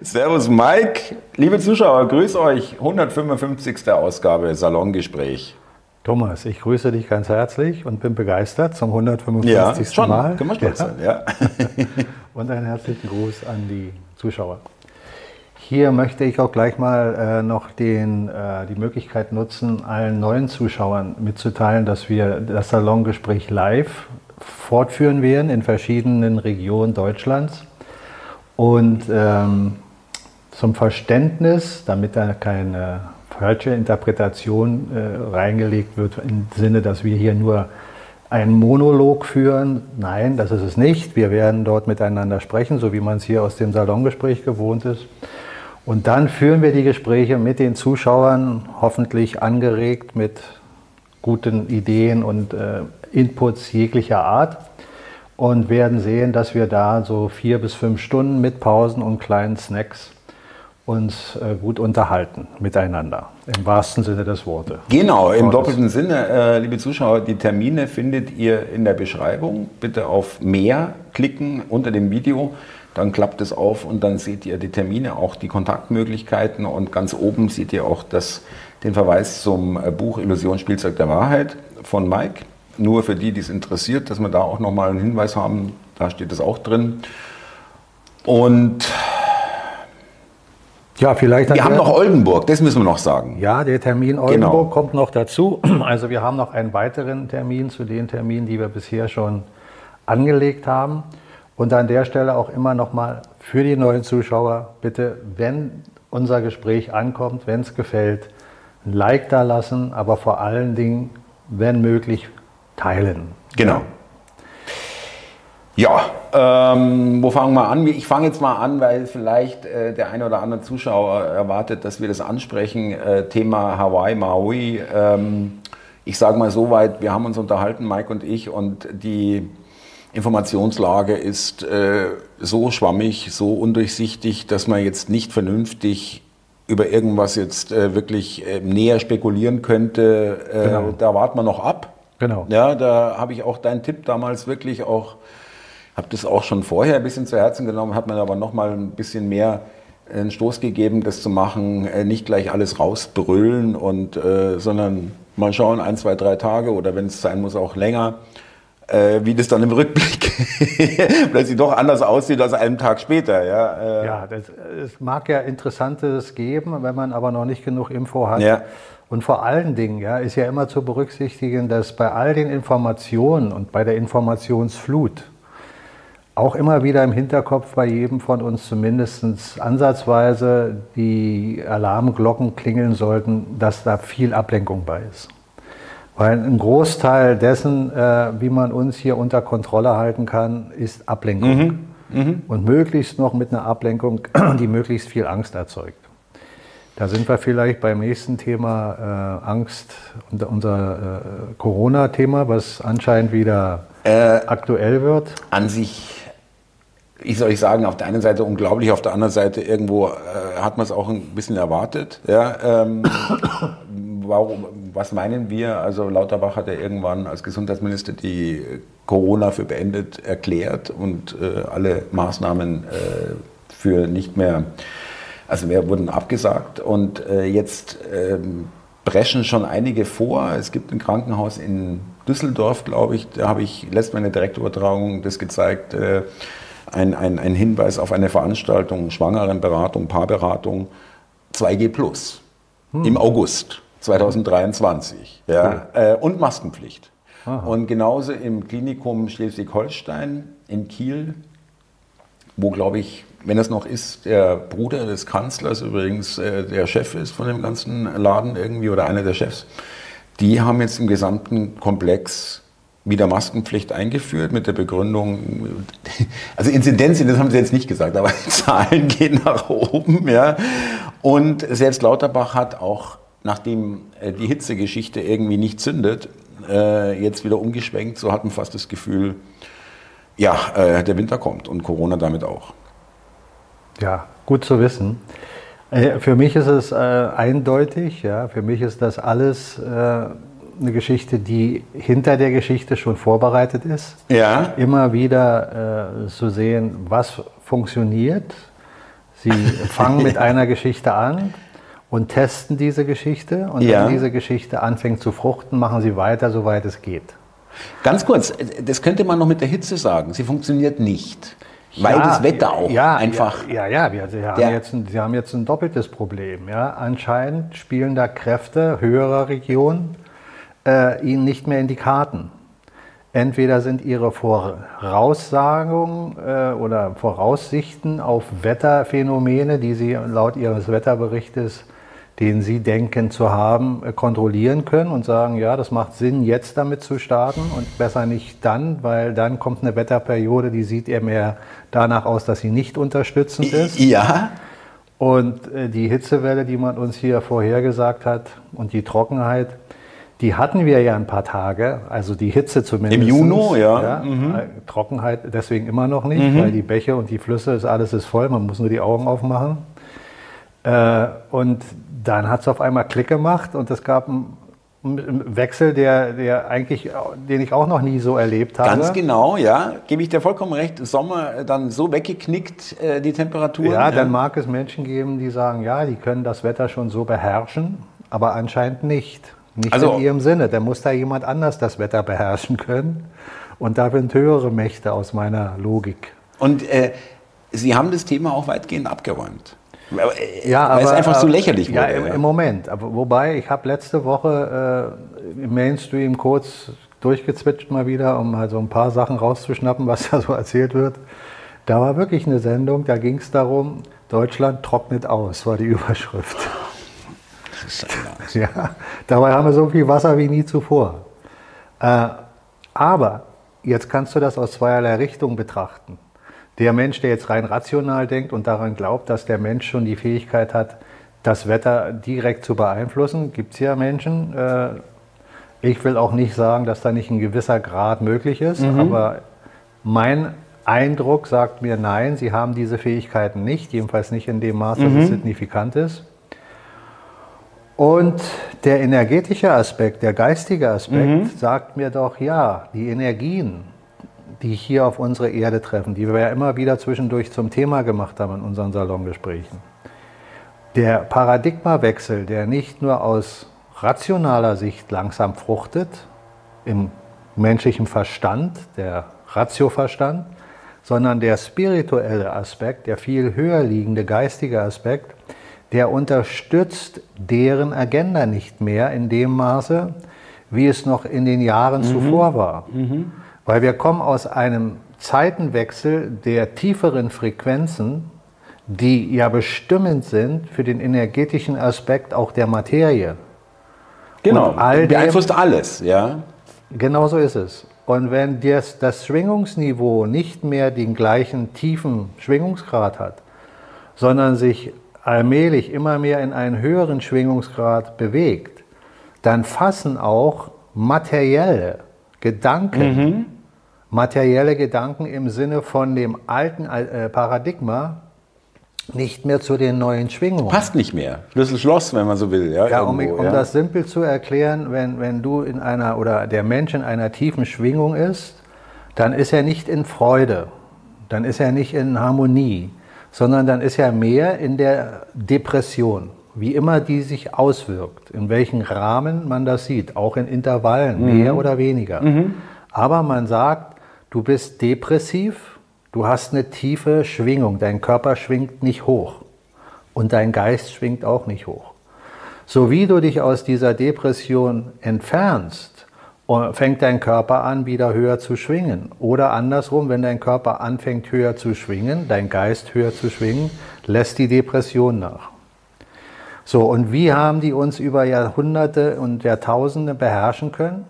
Servus Mike, liebe Zuschauer, grüß euch. 155. Ausgabe Salongespräch. Thomas, ich grüße dich ganz herzlich und bin begeistert zum 155. Ja, schon, Mal. Können wir stolz Ja. sein, ja. Und einen herzlichen Gruß an die Zuschauer. Hier möchte ich auch gleich mal äh, noch den, äh, die Möglichkeit nutzen, allen neuen Zuschauern mitzuteilen, dass wir das Salongespräch live fortführen werden in verschiedenen Regionen Deutschlands. Und ähm, zum Verständnis, damit da keine falsche Interpretation äh, reingelegt wird, im Sinne, dass wir hier nur einen Monolog führen. Nein, das ist es nicht. Wir werden dort miteinander sprechen, so wie man es hier aus dem Salongespräch gewohnt ist. Und dann führen wir die Gespräche mit den Zuschauern, hoffentlich angeregt mit guten Ideen und äh, Inputs jeglicher Art und werden sehen, dass wir da so vier bis fünf Stunden mit Pausen und kleinen Snacks uns äh, gut unterhalten miteinander, im wahrsten Sinne des Wortes. Genau, im doppelten Sinne, äh, liebe Zuschauer, die Termine findet ihr in der Beschreibung. Bitte auf mehr klicken unter dem Video, dann klappt es auf und dann seht ihr die Termine, auch die Kontaktmöglichkeiten und ganz oben seht ihr auch das, den Verweis zum äh, Buch Illusion Spielzeug der Wahrheit von Mike. Nur für die, die es interessiert, dass wir da auch nochmal einen Hinweis haben, da steht es auch drin. Und Ja, vielleicht wir haben noch Oldenburg, das müssen wir noch sagen. Ja, der Termin Oldenburg Genau. kommt noch dazu. Also wir haben noch einen weiteren Termin zu den Terminen, die wir bisher schon angelegt haben. Und an der Stelle auch immer noch mal für die neuen Zuschauer, bitte, wenn unser Gespräch ankommt, wenn es gefällt, ein Like da lassen, aber vor allen Dingen, wenn möglich, teilen. Genau. Ja, ähm, wo fangen wir an? Ich fange jetzt mal an, weil vielleicht äh, der eine oder andere Zuschauer erwartet, dass wir das ansprechen. Äh, Thema Hawaii, Maui. Ähm, ich sage mal so weit, wir haben uns unterhalten, Mike und ich, und die Informationslage ist äh, so schwammig, so undurchsichtig, dass man jetzt nicht vernünftig über irgendwas jetzt äh, wirklich äh, näher spekulieren könnte. Äh, Genau. Da warten wir noch ab. Genau. Ja, da habe ich auch deinen Tipp damals wirklich auch, habe das auch schon vorher ein bisschen zu Herzen genommen, hat mir aber noch mal ein bisschen mehr einen Stoß gegeben, das zu machen, äh, nicht gleich alles rausbrüllen und, äh, sondern mal schauen, ein, zwei, drei Tage oder wenn es sein muss, auch länger, äh, wie das dann im Rückblick plötzlich doch anders aussieht als einen Tag später. Ja, äh, Ja, das, es mag ja Interessantes geben, wenn man aber noch nicht genug Info hat. Ja. Und vor allen Dingen ja, ist ja immer zu berücksichtigen, dass bei all den Informationen und bei der Informationsflut auch immer wieder im Hinterkopf bei jedem von uns zumindest ansatzweise die Alarmglocken klingeln sollten, dass da viel Ablenkung bei ist. Weil ein Großteil dessen, äh, wie man uns hier unter Kontrolle halten kann, ist Ablenkung. Und möglichst noch mit einer Ablenkung, die möglichst viel Angst erzeugt. Da sind wir vielleicht beim nächsten Thema äh, Angst, unser, unser äh, Corona-Thema, was anscheinend wieder aktuell wird. an sich, ich soll ich sagen, auf der einen Seite unglaublich, auf der anderen Seite irgendwo äh, hat man es auch ein bisschen erwartet. Ja, ähm, warum, was meinen wir? Also Lauterbach hat ja irgendwann als Gesundheitsminister die Corona für beendet erklärt und äh, alle Maßnahmen äh, für nicht mehr, also mehr wurden abgesagt und äh, jetzt ähm, brechen schon einige vor. Es gibt ein Krankenhaus in Düsseldorf, glaube ich, da habe ich letztes Mal in der Direktübertragung das gezeigt, äh, ein, ein, ein Hinweis auf eine Veranstaltung, Schwangerenberatung, Paarberatung, 2G Plus im August 2023 ja, äh, und Maskenpflicht. Und genauso im Klinikum Schleswig-Holstein in Kiel, wo, glaube ich, wenn es noch ist, der Bruder des Kanzlers übrigens äh, der Chef ist von dem ganzen Laden irgendwie oder einer der Chefs, die haben jetzt im gesamten Komplex wieder Maskenpflicht eingeführt mit der Begründung, also Inzidenzen, das haben sie jetzt nicht gesagt, aber die Zahlen gehen nach oben. Ja. Und selbst Lauterbach hat auch, nachdem äh, die Hitzegeschichte irgendwie nicht zündet, äh, jetzt wieder umgeschwenkt, so hat man fast das Gefühl, ja, äh, der Winter kommt und Corona damit auch. Ja, gut zu wissen. Äh, Für mich ist es äh, eindeutig, ja, für mich ist das alles äh, eine Geschichte, die hinter der Geschichte schon vorbereitet ist. Ja. Immer wieder äh, zu sehen, was funktioniert. Sie fangen mit einer Geschichte an und testen diese Geschichte und Ja. wenn diese Geschichte anfängt zu fruchten, machen Sie weiter, soweit es geht. Ganz kurz, das könnte man noch mit der Hitze sagen. Sie funktioniert nicht. Weil Ja, das Wetter auch ja, einfach. Ja, ja, wir, Sie, haben jetzt ein, Sie haben jetzt ein doppeltes Problem. Ja? Anscheinend spielen da Kräfte höherer Regionen äh, Ihnen nicht mehr in die Karten. Entweder sind Ihre Voraussagungen äh, oder Voraussichten auf Wetterphänomene, die Sie laut Ihres Wetterberichtes, den Sie denken zu haben, äh, kontrollieren können und sagen, ja, das macht Sinn, jetzt damit zu starten und besser nicht dann, weil dann kommt eine Wetterperiode, die sieht eher mehr danach aus, dass sie nicht unterstützend ist. Ja, Und äh, die Hitzewelle, die man uns hier vorhergesagt hat und die Trockenheit, die hatten wir ja ein paar Tage, also die Hitze zumindest. Im Juni, ja. Mhm. äh, Trockenheit deswegen immer noch nicht, weil die Bäche und die Flüsse, ist, alles ist voll, man muss nur die Augen aufmachen. Und dann hat es auf einmal Klick gemacht und es gab einen Wechsel, der, der eigentlich, den ich auch noch nie so erlebt habe. ganz genau, ja. Gebe ich dir vollkommen recht. Sommer äh, dann so weggeknickt, äh, die Temperatur. Ja, dann mag es Menschen geben, die sagen, ja, die können das Wetter schon so beherrschen, aber anscheinend nicht. Nicht Also- in ihrem Sinne. Da muss da jemand anders das Wetter beherrschen können. Und da sind höhere Mächte aus meiner Logik. Und äh, Sie haben das Thema auch weitgehend abgeräumt. Ja, weil es einfach so aber- lächerlich ja, wurde. im, im Moment. Aber wobei, ich habe letzte Woche äh, im Mainstream kurz durchgezwitscht mal wieder, um halt so ein paar Sachen rauszuschnappen, was da so erzählt wird. Da war wirklich eine Sendung, da ging es darum, Deutschland trocknet aus, war die Überschrift. Ja, dabei haben wir so viel Wasser wie nie zuvor. Äh, aber jetzt kannst du das aus zweierlei Richtungen betrachten. Der Mensch, der jetzt rein rational denkt und daran glaubt, dass der Mensch schon die Fähigkeit hat, das Wetter direkt zu beeinflussen, gibt es ja Menschen. Äh, ich will auch nicht sagen, dass da nicht ein gewisser Grad möglich ist, aber mein Eindruck sagt mir, nein, sie haben diese Fähigkeiten nicht, jedenfalls nicht in dem Maß, dass es signifikant ist. Und der energetische Aspekt, der geistige Aspekt, sagt mir doch, ja, die Energien, die hier auf unsere Erde treffen, die wir ja immer wieder zwischendurch zum Thema gemacht haben in unseren Salongesprächen. Der Paradigmawechsel, der nicht nur aus rationaler Sicht langsam fruchtet, im menschlichen Verstand, der Ratioverstand, sondern der spirituelle Aspekt, der viel höher liegende geistige Aspekt, der unterstützt deren Agenda nicht mehr in dem Maße, wie es noch in den Jahren zuvor war. Weil wir kommen aus einem Zeitenwechsel der tieferen Frequenzen, die ja bestimmend sind für den energetischen Aspekt auch der Materie. genau. und all dem- beeinflusst alles, ja. Genau so ist es. Und wenn das, das Schwingungsniveau nicht mehr den gleichen tiefen Schwingungsgrad hat, sondern sich allmählich immer mehr in einen höheren Schwingungsgrad bewegt, dann fassen auch materielle Gedanken, materielle Gedanken im Sinne von dem alten äh, Paradigma nicht mehr zu den neuen Schwingungen. Passt nicht mehr. Schlüssel Schloss, wenn man so will. Ja, Ja, um, irgendwo, um ja. das simpel zu erklären, wenn, wenn du in einer oder der Mensch in einer tiefen Schwingung ist, dann ist er nicht in Freude, dann ist er nicht in Harmonie, sondern dann ist er mehr in der Depression, wie immer die sich auswirkt, in welchem Rahmen man das sieht, auch in Intervallen, mehr oder weniger. Aber man sagt, du bist depressiv, du hast eine tiefe Schwingung, dein Körper schwingt nicht hoch und dein Geist schwingt auch nicht hoch. So wie du dich aus dieser Depression entfernst, äh, fängt dein Körper an, wieder höher zu schwingen. Oder andersrum, wenn dein Körper anfängt, höher zu schwingen, dein Geist höher zu schwingen, lässt die Depression nach. So, und wie haben die uns über Jahrhunderte und Jahrtausende beherrschen können?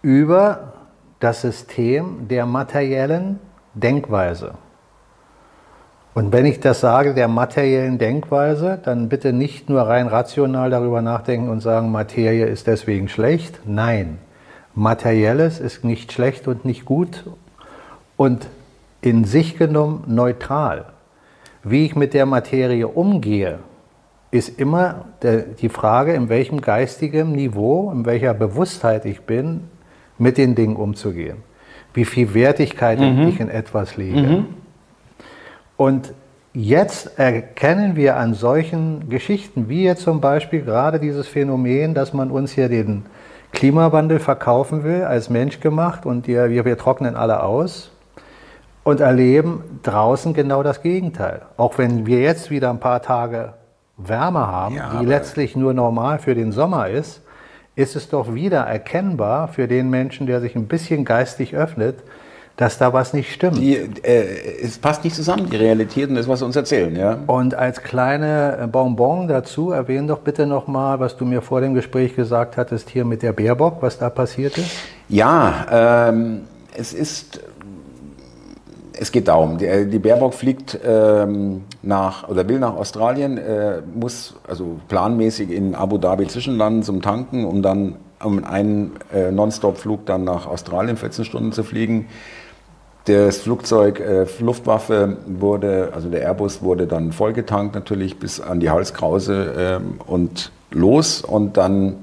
Über das System der materiellen Denkweise. Und wenn ich das sage, der materiellen Denkweise, dann bitte nicht nur rein rational darüber nachdenken und sagen, Materie ist deswegen schlecht. Nein, Materielles ist nicht schlecht und nicht gut und in sich genommen neutral. Wie ich mit der Materie umgehe, ist immer die Frage, in welchem geistigen Niveau, in welcher Bewusstheit ich bin, mit den Dingen umzugehen. Wie viel Wertigkeit ich in etwas lege. Und jetzt erkennen wir an solchen Geschichten, wie jetzt zum Beispiel gerade dieses Phänomen, dass man uns hier den Klimawandel verkaufen will, als Mensch gemacht und wir, wir trocknen alle aus und erleben draußen genau das Gegenteil. Auch wenn wir jetzt wieder ein paar Tage Wärme haben, ja, die letztlich nur normal für den Sommer ist, ist es doch wieder erkennbar für den Menschen, der sich ein bisschen geistig öffnet, dass da was nicht stimmt. Die, äh, es passt nicht zusammen, die Realität und das, was sie uns erzählen. Ja? Und als kleine Bonbon dazu, erwähne doch bitte nochmal, was du mir vor dem Gespräch gesagt hattest, hier mit der Baerbock, was da passiert ist. Ja, ähm, es ist es geht darum, die, äh, die Baerbock fliegt ähm, nach oder will nach Australien, äh, muss also planmäßig in Abu Dhabi zwischenlanden zum Tanken, um dann um einen äh, Nonstop-Flug dann nach Australien 14 Stunden zu fliegen. Das Flugzeug äh, Luftwaffe wurde, also der Airbus wurde dann vollgetankt natürlich bis an die Halskrause ähm, und los und dann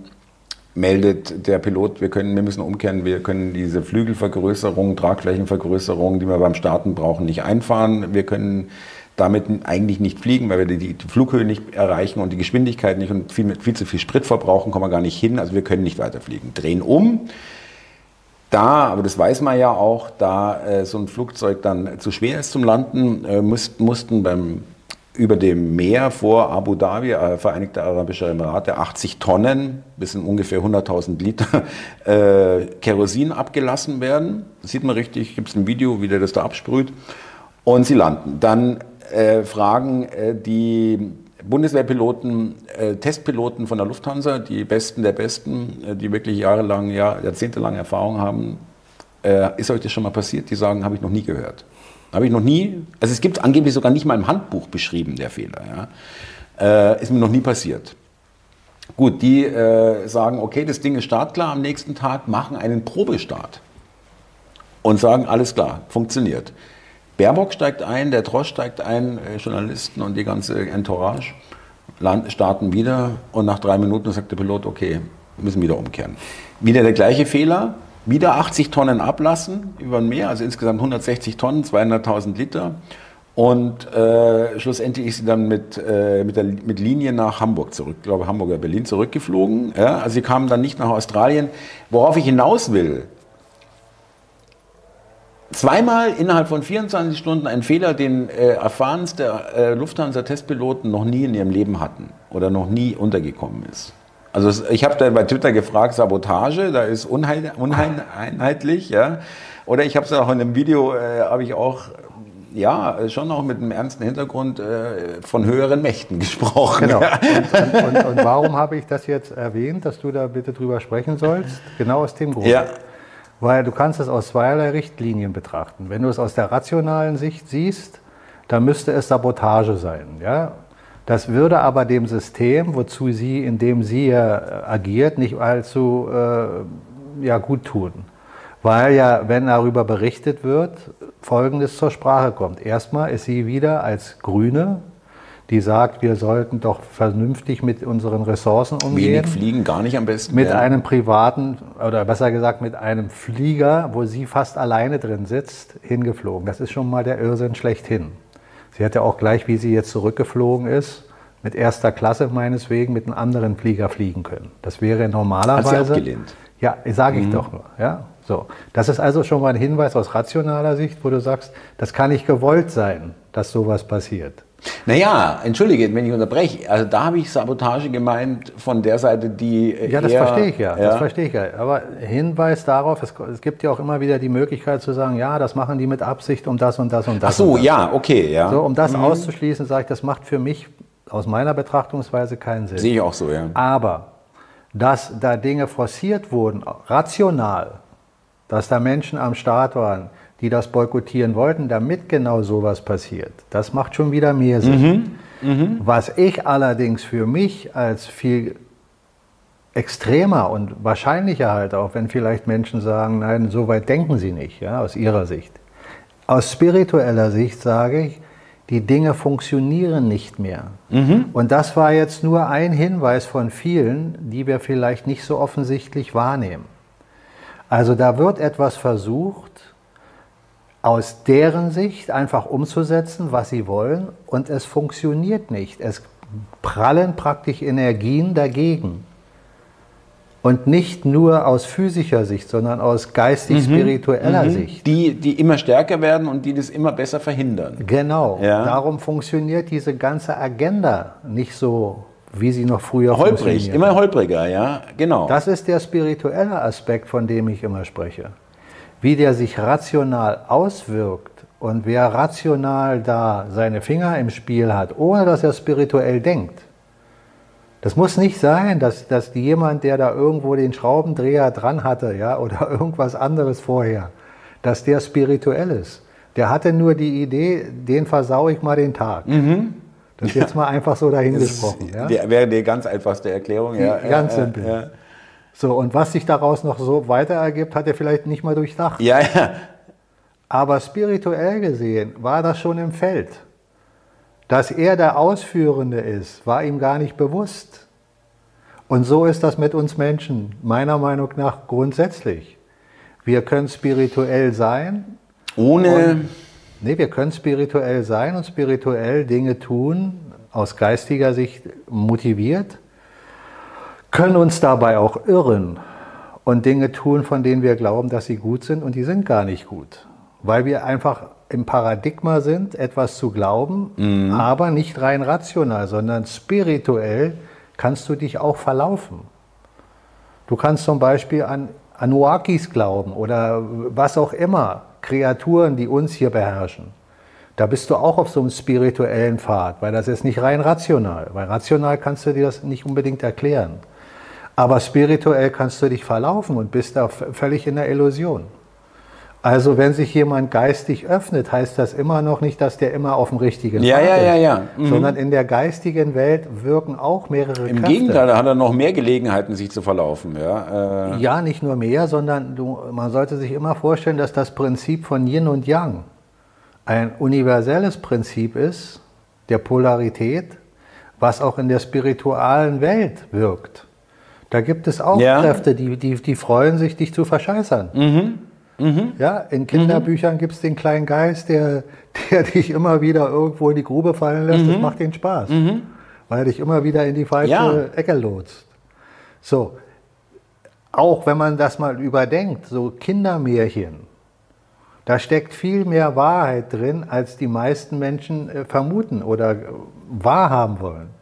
meldet der Pilot, wir, können, wir müssen umkehren, wir können diese Flügelvergrößerung, Tragflächenvergrößerung, die wir beim Starten brauchen, nicht einfahren. Wir können damit eigentlich nicht fliegen, weil wir die, die Flughöhe nicht erreichen und die Geschwindigkeit nicht und viel, viel zu viel Sprit verbrauchen, kommen wir gar nicht hin. Also wir können nicht weiterfliegen. Drehen um. Da, aber das weiß man ja auch, da äh, so ein Flugzeug dann zu schwer ist zum Landen, äh, mussten beim über dem Meer vor Abu Dhabi, äh, Vereinigte Arabische Emirate, 80 Tonnen, bis in ungefähr 100.000 Liter äh, Kerosin abgelassen werden. Das sieht man richtig, gibt es ein Video, wie der das da absprüht. Und sie landen. Dann äh, fragen äh, die Bundeswehrpiloten, äh, Testpiloten von der Lufthansa, die Besten der Besten, äh, die wirklich jahrelang, Jahr, jahrzehntelang Erfahrung haben, ist euch das schon mal passiert? Die sagen, habe ich noch nie gehört. Habe ich noch nie, also es gibt angeblich sogar nicht mal im Handbuch beschrieben, der Fehler. Ja. Äh, ist mir noch nie passiert. Gut, die äh, sagen, okay, das Ding ist startklar am nächsten Tag, machen einen Probestart und sagen, alles klar, funktioniert. Baerbock steigt ein, der Trosch steigt ein, äh, Journalisten und die ganze Entourage land, starten wieder und nach drei Minuten sagt der Pilot, okay, müssen wieder umkehren. Wieder der gleiche Fehler, wieder 80 Tonnen ablassen über ein Meer, also insgesamt 160 Tonnen, 200.000 Liter. Und äh, schlussendlich ist sie dann mit, äh, mit, der, mit Linie nach Hamburg zurück, glaube Hamburg oder Berlin zurückgeflogen. Ja? Also sie kamen dann nicht nach Australien. Worauf ich hinaus will, zweimal innerhalb von 24 Stunden ein Fehler, den äh, erfahrenste äh, Lufthansa-Testpiloten noch nie in ihrem Leben hatten oder noch nie untergekommen ist. Also ich habe da bei Twitter gefragt, Sabotage, da ist unheil, uneinheitlich, ja. Oder ich habe es auch in einem Video, äh, habe ich auch ja, schon auch mit einem ernsten Hintergrund äh, von höheren Mächten gesprochen. Genau. Und, und, und, und warum habe ich das jetzt erwähnt, dass du da bitte drüber sprechen sollst? Genau aus dem Grund. Ja. Weil du kannst es aus zweierlei Richtlinien betrachten. Wenn du es aus der rationalen Sicht siehst, dann müsste es Sabotage sein. Ja? Das würde aber dem System, wozu sie, in dem sie ja äh, agiert, nicht allzu äh, ja, gut tun. Weil ja, wenn darüber berichtet wird, Folgendes zur Sprache kommt. Erstmal ist sie wieder als Grüne, die sagt, wir sollten doch vernünftig mit unseren Ressourcen umgehen. Wenig fliegen, gar nicht am besten. Mit ja. einem privaten, oder besser gesagt mit einem Flieger, wo sie fast alleine drin sitzt, hingeflogen. Das ist schon mal der Irrsinn schlechthin. Sie hätte auch gleich, wie sie jetzt zurückgeflogen ist, mit erster Klasse meineswegen mit einem anderen Flieger fliegen können. Das wäre normalerweise. Hat sie abgelehnt? Ja, sage ich mhm. doch nur. Ja, so. Das ist also schon mal ein Hinweis aus rationaler Sicht, wo du sagst, das kann nicht gewollt sein, dass sowas passiert. Naja, entschuldige, wenn ich unterbreche. Also da habe ich Sabotage gemeint von der Seite, die. Ja, das eher, verstehe ich ja, ja. Das verstehe ich ja. Aber Hinweis darauf, es, es, gibt ja auch immer wieder die Möglichkeit zu sagen, ja, das machen die mit Absicht, um das und das und das. Ach so, das. ja, okay, ja. So, um das mhm. auszuschließen, sage ich, das macht für mich aus meiner Betrachtungsweise keinen Sinn. Sehe ich auch so, ja. Aber dass da Dinge forciert wurden, rational, dass da Menschen am Start waren, die das boykottieren wollten, damit genau sowas passiert. Das macht schon wieder mehr Sinn. Mhm. Mhm. Was ich allerdings für mich als viel extremer und wahrscheinlicher halte, auch wenn vielleicht Menschen sagen, nein, so weit denken sie nicht, ja, aus ihrer Sicht. Aus spiritueller Sicht sage ich, die Dinge funktionieren nicht mehr. Mhm. Und das war jetzt nur ein Hinweis von vielen, die wir vielleicht nicht so offensichtlich wahrnehmen. Also da wird etwas versucht, aus deren Sicht einfach umzusetzen, was sie wollen, und es funktioniert nicht. Es prallen praktisch Energien dagegen. Und nicht nur aus physischer Sicht, sondern aus geistig-spiritueller mhm. Sicht. Die, die immer stärker werden und die das immer besser verhindern. Genau. Ja. Darum funktioniert diese ganze Agenda nicht so, wie sie noch früher Holprig, immer holpriger, ja, genau. Das ist der spirituelle Aspekt, von dem ich immer spreche. Wie der sich rational auswirkt und wer rational da seine Finger im Spiel hat, ohne dass er spirituell denkt das muss nicht sein, dass, dass jemand, der da irgendwo den Schraubendreher dran hatte, ja, oder irgendwas anderes vorher, dass der spirituell ist. Der hatte nur die Idee, den versau ich mal den Tag. Mhm. Das ist jetzt mal einfach so dahingesprochen. Ja? Wäre die ganz einfachste Erklärung. Ja, ganz ja, simpel. So, und was sich daraus noch so weiter ergibt, hat er vielleicht nicht mal durchdacht. Ja, ja. Aber spirituell gesehen war das schon im Feld. Dass er der Ausführende ist, war ihm gar nicht bewusst. Und so ist das mit uns Menschen, meiner Meinung nach grundsätzlich. Wir können spirituell sein. Ohne. nee, wir können spirituell sein und spirituell Dinge tun, aus geistiger Sicht motiviert, können uns dabei auch irren und Dinge tun, von denen wir glauben, dass sie gut sind und die sind gar nicht gut. Weil wir einfach im Paradigma sind, etwas zu glauben, mhm. aber nicht rein rational, sondern spirituell kannst du dich auch verlaufen. Du kannst zum Beispiel an Anuakis glauben oder was auch immer, Kreaturen, die uns hier beherrschen. Da bist du auch auf so einem spirituellen Pfad, weil das ist nicht rein rational. Weil rational kannst du dir das nicht unbedingt erklären. Aber spirituell kannst du dich verlaufen und bist da völlig in der Illusion. Also wenn sich jemand geistig öffnet, heißt das immer noch nicht, dass der immer auf dem richtigen ja, Pfad ja, ja, ja. Mhm. sondern in der geistigen Welt wirken auch mehrere Im Kräfte. Im Gegenteil, da hat er noch mehr Gelegenheiten, sich zu verlaufen. Ja, äh. ja nicht nur mehr, sondern du, man sollte sich immer vorstellen, dass das Prinzip von Yin und Yang ein universelles Prinzip ist, der Polarität, was auch in der spiritualen Welt wirkt. Da gibt es auch ja. Kräfte, die, die, die freuen sich, dich zu verscheißern. Mhm. Mhm. Ja, in Kinderbüchern mhm. gibt es den kleinen Geist, der, der dich immer wieder irgendwo in die Grube fallen lässt. Mhm. Das macht den Spaß, mhm. weil er dich immer wieder in die falsche ja. Ecke lotst. So, auch wenn man das mal überdenkt, so Kindermärchen, da steckt viel mehr Wahrheit drin, als die meisten Menschen äh, vermuten oder wahrhaben wollen.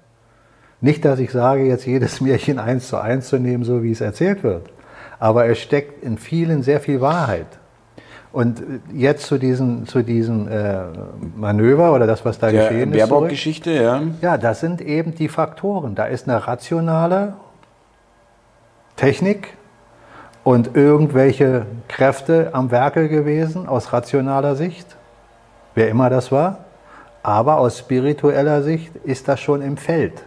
Nicht, dass ich sage, jetzt jedes Märchen eins zu eins zu nehmen, so wie es erzählt wird aber es steckt in vielen sehr viel Wahrheit. Und jetzt zu diesem, zu diesem äh, Manöver oder das, was da Der geschehen ist. Baerbock-Geschichte, ja. Ja, das sind eben die Faktoren. Da ist eine rationale Technik und irgendwelche Kräfte am Werke gewesen aus rationaler Sicht, wer immer das war. Aber aus spiritueller Sicht ist das schon im Feld.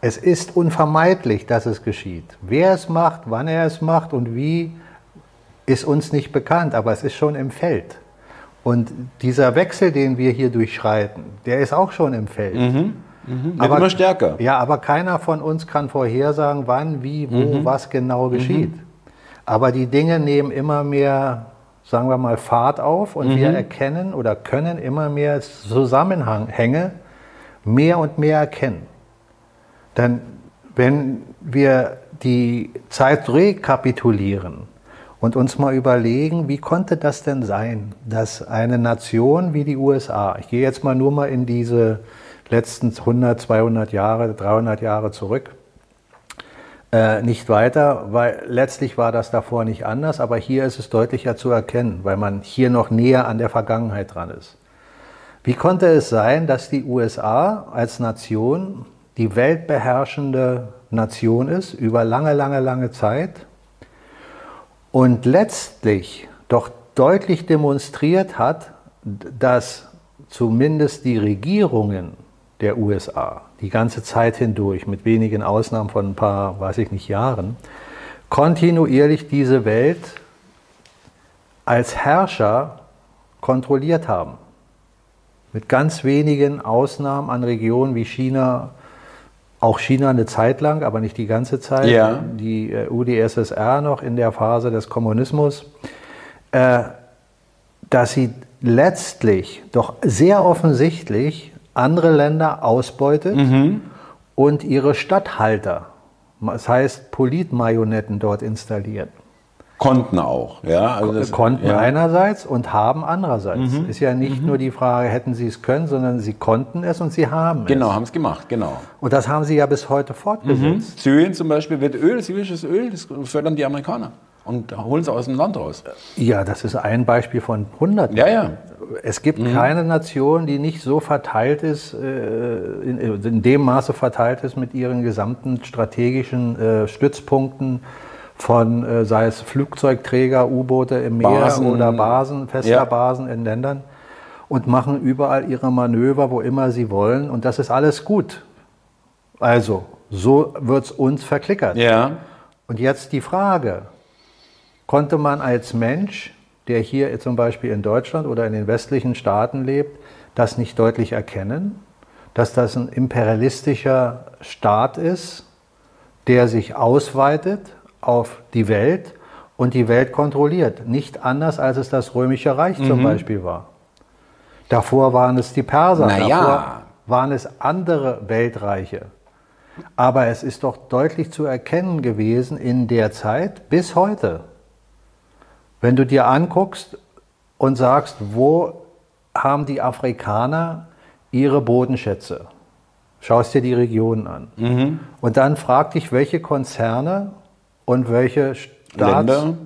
Es ist unvermeidlich, dass es geschieht. Wer es macht, wann er es macht und wie, ist uns nicht bekannt, aber es ist schon im Feld. Und dieser Wechsel, den wir hier durchschreiten, der ist auch schon im Feld. Mhm. Mhm. Aber, immer stärker. Ja, aber keiner von uns kann vorhersagen, wann, wie, wo, mhm. was genau mhm. geschieht. Aber die Dinge nehmen immer mehr, sagen wir mal, Fahrt auf und wir mhm. erkennen oder können immer mehr Zusammenhänge mehr und mehr erkennen. Dann, wenn wir die Zeit rekapitulieren und uns mal überlegen, wie konnte das denn sein, dass eine Nation wie die USA, ich gehe jetzt mal nur mal in diese letzten 100, 200 Jahre, 300 Jahre zurück, äh, nicht weiter, weil letztlich war das davor nicht anders, aber hier ist es deutlicher zu erkennen, weil man hier noch näher an der Vergangenheit dran ist. Wie konnte es sein, dass die USA als Nation die weltbeherrschende Nation ist über lange, lange, lange Zeit und letztlich doch deutlich demonstriert hat, dass zumindest die Regierungen der USA die ganze Zeit hindurch, mit wenigen Ausnahmen von ein paar, weiß ich nicht, Jahren, kontinuierlich diese Welt als Herrscher kontrolliert haben. Mit ganz wenigen Ausnahmen an Regionen wie China, auch China eine Zeit lang, aber nicht die ganze Zeit, ja. die äh, UdSSR noch in der Phase des Kommunismus, äh, dass sie letztlich doch sehr offensichtlich andere Länder ausbeutet und ihre Statthalter, das heißt Politmarionetten dort installiert. Konnten auch, ja. Also das, konnten ja. einerseits und haben andererseits. Ist ja nicht nur die Frage, hätten sie es können, sondern sie konnten es und sie haben Genau, es. haben es gemacht, genau. Und das haben sie ja bis heute fortgesetzt. Syrien zum Beispiel wird Öl, syrisches Öl, das fördern die Amerikaner und holen es aus dem Land raus. Ja, das ist ein Beispiel von hunderten. Ja, ja. Es gibt keine Nation, die nicht so verteilt ist, äh, in, in dem Maße verteilt ist mit ihren gesamten strategischen äh, Stützpunkten von, äh, sei es Flugzeugträger, U-Boote im Meer Basen. oder Basen, fester Ja. Basen in Ländern und machen überall ihre Manöver, wo immer sie wollen. Und das ist alles gut. Also, so wird es uns verklickert. Ja. Und jetzt die Frage, konnte man als Mensch, der hier zum Beispiel in Deutschland oder in den westlichen Staaten lebt, das nicht deutlich erkennen, dass das ein imperialistischer Staat ist, der sich ausweitet auf die Welt und die Welt kontrolliert. Nicht anders, als es das Römische Reich zum Beispiel war. Davor waren es die Perser, Na ja. davor waren es andere Weltreiche. Aber es ist doch deutlich zu erkennen gewesen in der Zeit bis heute. Wenn du dir anguckst und sagst, wo haben die Afrikaner ihre Bodenschätze? Schaust dir die Regionen an. Und dann frag dich, welche Konzerne und welche Staats Länder.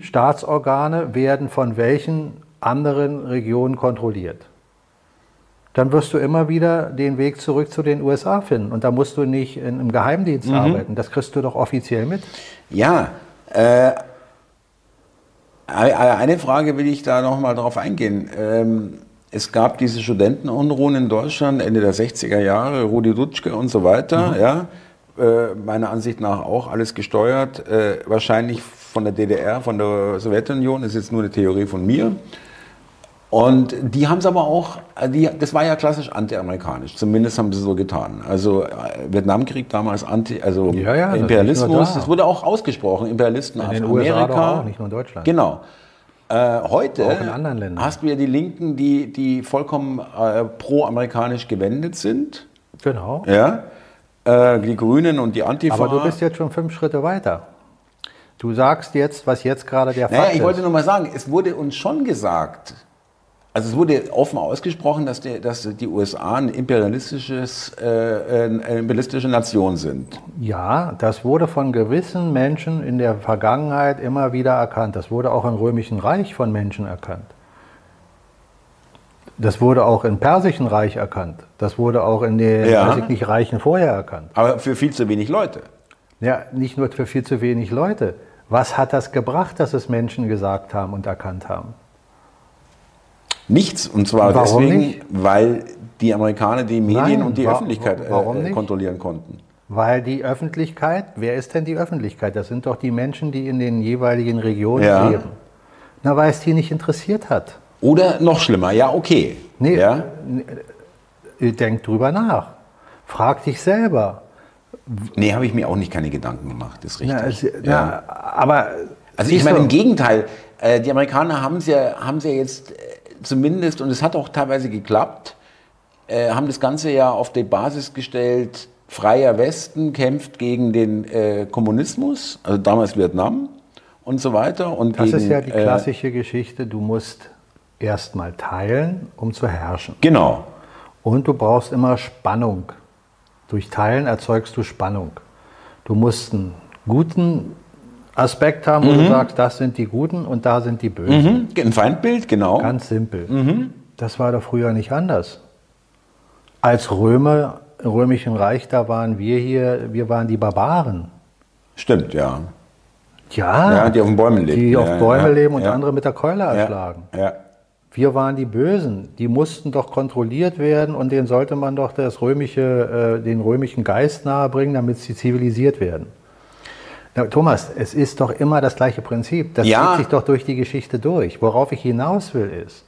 Staatsorgane werden von welchen anderen Regionen kontrolliert. Dann wirst du immer wieder den Weg zurück zu den USA finden. Und da musst du nicht in, im Geheimdienst arbeiten. Das kriegst du doch offiziell mit. Ja, äh, eine Frage will ich da nochmal drauf eingehen. Ähm, es gab diese Studentenunruhen in Deutschland Ende der 60er Jahre, Rudi Dutschke und so weiter, ja. Äh, meiner Ansicht nach auch alles gesteuert, äh, wahrscheinlich von der DDR, von der Sowjetunion, das ist jetzt nur eine Theorie von mir. Und die haben es aber auch, äh, die, das war ja klassisch antiamerikanisch, zumindest haben sie so getan. Also äh, Vietnamkrieg damals anti, also Ja, ja, Imperialismus, da. das wurde auch ausgesprochen, Imperialisten In aus den Amerika. USA auch, nicht nur in Deutschland. Genau. Äh, heute Auch in anderen Ländern. hast du ja die Linken, die, die vollkommen äh, pro-amerikanisch gewendet sind. Genau. Ja? Äh, die Grünen und die Antifa. Aber du bist jetzt schon fünf Schritte weiter. Du sagst jetzt, was jetzt gerade der naja, Fakt ich wollte ist. nur mal sagen, es wurde uns schon gesagt, also es wurde offen ausgesprochen, dass, die, dass die USA ein imperialistisches, äh, eine imperialistische Nation sind. Ja, das wurde von gewissen Menschen in der Vergangenheit immer wieder erkannt. Das wurde auch im Römischen Reich von Menschen erkannt. Das wurde auch im Persischen Reich erkannt. Das wurde auch in den Ja. nicht, Reichen vorher erkannt. Aber für viel zu wenig Leute. Ja, nicht nur für viel zu wenig Leute. Was hat das gebracht, dass es Menschen gesagt haben und erkannt haben? Nichts. Und zwar Warum deswegen, nicht? weil die Amerikaner die Medien Nein, und die wa- Öffentlichkeit äh, kontrollieren konnten. Weil die Öffentlichkeit, wer ist denn die Öffentlichkeit? Das sind doch die Menschen, die in den jeweiligen Regionen Ja. leben. Na, weil es die nicht interessiert hat. Oder noch schlimmer, ja, okay. Nee, Ja? denk drüber nach. Frag dich selber. Nee, habe ich mir auch nicht keine Gedanken gemacht, ist richtig. Na, es, ja. na, aber Also ich meine, im Gegenteil, äh, die Amerikaner haben es ja, haben's ja jetzt äh, zumindest, und es hat auch teilweise geklappt, äh, haben das Ganze ja auf die Basis gestellt, freier Westen kämpft gegen den äh, Kommunismus, also damals Vietnam und so weiter. Und das gegen, ist ja die äh, klassische Geschichte. Du musst erstmal teilen, um zu herrschen. Genau. Und du brauchst immer Spannung. Durch Teilen erzeugst du Spannung. Du musst einen guten Aspekt haben, wo du sagst, das sind die Guten und da sind die Bösen. Mhm. Ein Feindbild, genau. Ganz simpel. Das war doch früher nicht anders. Als Römer im Römischen Reich, da waren wir hier, wir waren die Barbaren. Stimmt, ja. Ja, Ja, die auf den Bäumen leben. die auf Ja, Bäume ja, leben und andere mit der Keule erschlagen. ja. Wir waren die Bösen. Die mussten doch kontrolliert werden und denen sollte man doch das römische, äh, den römischen Geist nahebringen, damit sie zivilisiert werden. Na, Thomas, es ist doch immer das gleiche Prinzip. Das Ja. zieht sich doch durch die Geschichte durch. Worauf ich hinaus will, ist,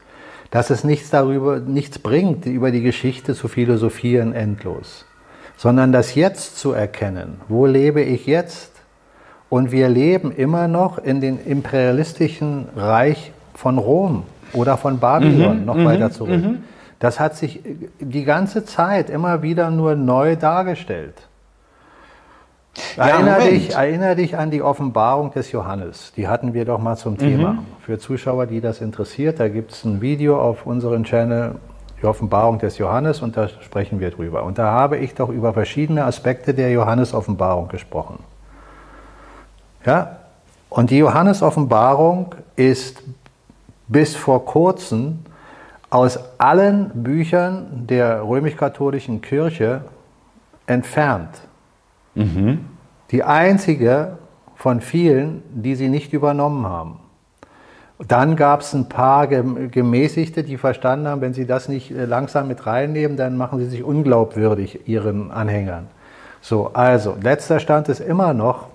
dass es nichts darüber, nichts bringt, über die Geschichte zu philosophieren endlos, sondern das Jetzt zu erkennen. Wo lebe ich jetzt? Und wir leben immer noch in dem imperialistischen Reich von Rom. Oder von Babylon mhm, noch mhm, weiter zurück. Mhm. Das hat sich die ganze Zeit immer wieder nur neu dargestellt. Ja, erinnere, dich, erinnere dich an die Offenbarung des Johannes. Die hatten wir doch mal zum Thema. Mhm. Für Zuschauer, die das interessiert, da gibt es ein Video auf unserem Channel, die Offenbarung des Johannes, und da sprechen wir drüber. Und da habe ich doch über verschiedene Aspekte der Johannes-Offenbarung gesprochen. Ja? Und die Johannes-Offenbarung ist bis vor kurzem aus allen Büchern der römisch-katholischen Kirche entfernt. Mhm. Die einzige von vielen, die sie nicht übernommen haben. Dann gab es ein paar Gemäßigte, die verstanden haben, wenn sie das nicht äh, langsam mit reinnehmen, dann machen sie sich unglaubwürdig ihren Anhängern. So, also, letzter Stand ist immer noch,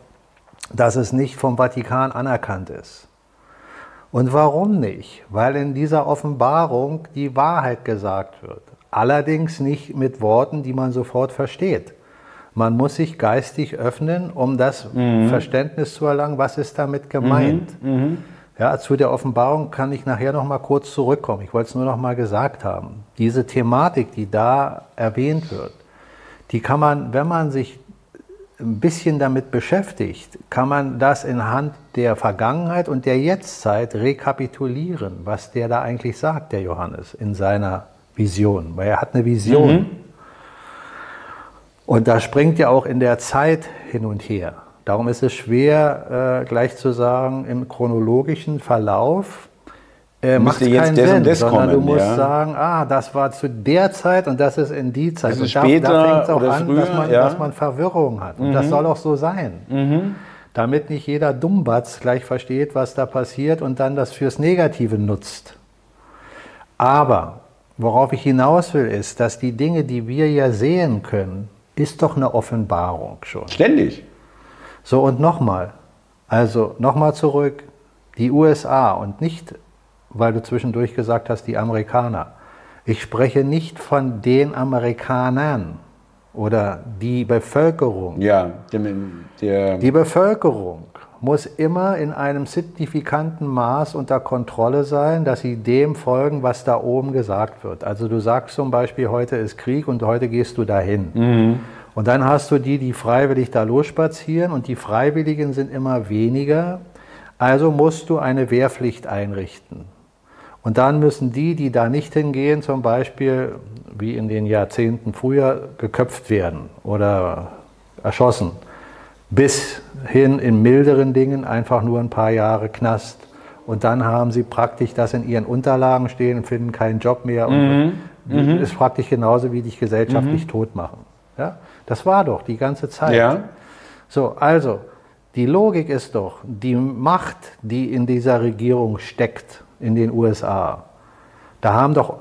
dass es nicht vom Vatikan anerkannt ist. Und warum nicht? Weil in dieser Offenbarung die Wahrheit gesagt wird. Allerdings nicht mit Worten, die man sofort versteht. Man muss sich geistig öffnen, um das mhm. Verständnis zu erlangen, was ist damit gemeint. Mhm. Mhm. Ja, zu der Offenbarung kann ich nachher noch mal kurz zurückkommen. Ich wollte es nur noch mal gesagt haben. Diese Thematik, die da erwähnt wird, die kann man, wenn man sich ein bisschen damit beschäftigt, kann man das in Hand der Vergangenheit und der Jetztzeit rekapitulieren, was der da eigentlich sagt, der Johannes, in seiner Vision. Weil er hat eine Vision. Mhm. Und da springt ja auch in der Zeit hin und her. Darum ist es schwer, äh, gleich zu sagen, im chronologischen Verlauf äh, macht es keinen Sinn, sondern kommen, du musst ja. sagen, ah, das war zu der Zeit und das ist in die Zeit. Das und da, später da fängt es auch an, früher, dass, man, ja. dass man Verwirrung hat. Und mhm. das soll auch so sein. Mhm. Damit nicht jeder Dummbatz gleich versteht, was da passiert und dann das fürs Negative nutzt. Aber worauf ich hinaus will, ist, dass die Dinge, die wir ja sehen können, ist doch eine Offenbarung schon. Ständig. So und nochmal, also nochmal zurück, die USA und nicht, weil du zwischendurch gesagt hast, die Amerikaner. Ich spreche nicht von den Amerikanern oder die Bevölkerung. Ja, dem, der die Bevölkerung muss immer in einem signifikanten Maß unter Kontrolle sein, dass sie dem folgen, was da oben gesagt wird. Also du sagst zum Beispiel, heute ist Krieg und heute gehst du dahin. Mhm. Und dann hast du die, die freiwillig da losspazieren und die Freiwilligen sind immer weniger. Also musst du eine Wehrpflicht einrichten. Und dann müssen die, die da nicht hingehen, zum Beispiel wie in den Jahrzehnten früher, geköpft werden oder erschossen bis hin in milderen Dingen einfach nur ein paar Jahre Knast. Und dann haben sie praktisch das in ihren Unterlagen stehen und finden keinen Job mehr. Und mhm. ist praktisch genauso wie dich gesellschaftlich mhm. tot machen. Ja? Das war doch die ganze Zeit. Ja. So, also, die Logik ist doch, die Macht, die in dieser Regierung steckt, in den USA, da haben doch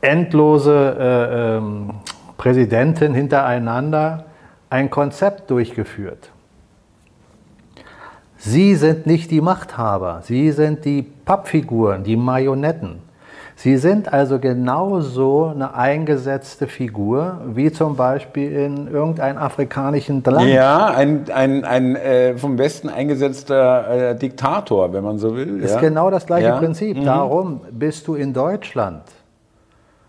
endlose äh, ähm, Präsidenten hintereinander ein Konzept durchgeführt. Sie sind nicht die Machthaber, sie sind die Pappfiguren, die Marionetten. Sie sind also genauso eine eingesetzte Figur wie zum Beispiel in irgendeinem afrikanischen Land. Ja, ein, ein, ein äh, vom Westen eingesetzter äh, Diktator, wenn man so will. Ist ja. genau das gleiche ja. Prinzip. Mhm. Darum bist du in Deutschland.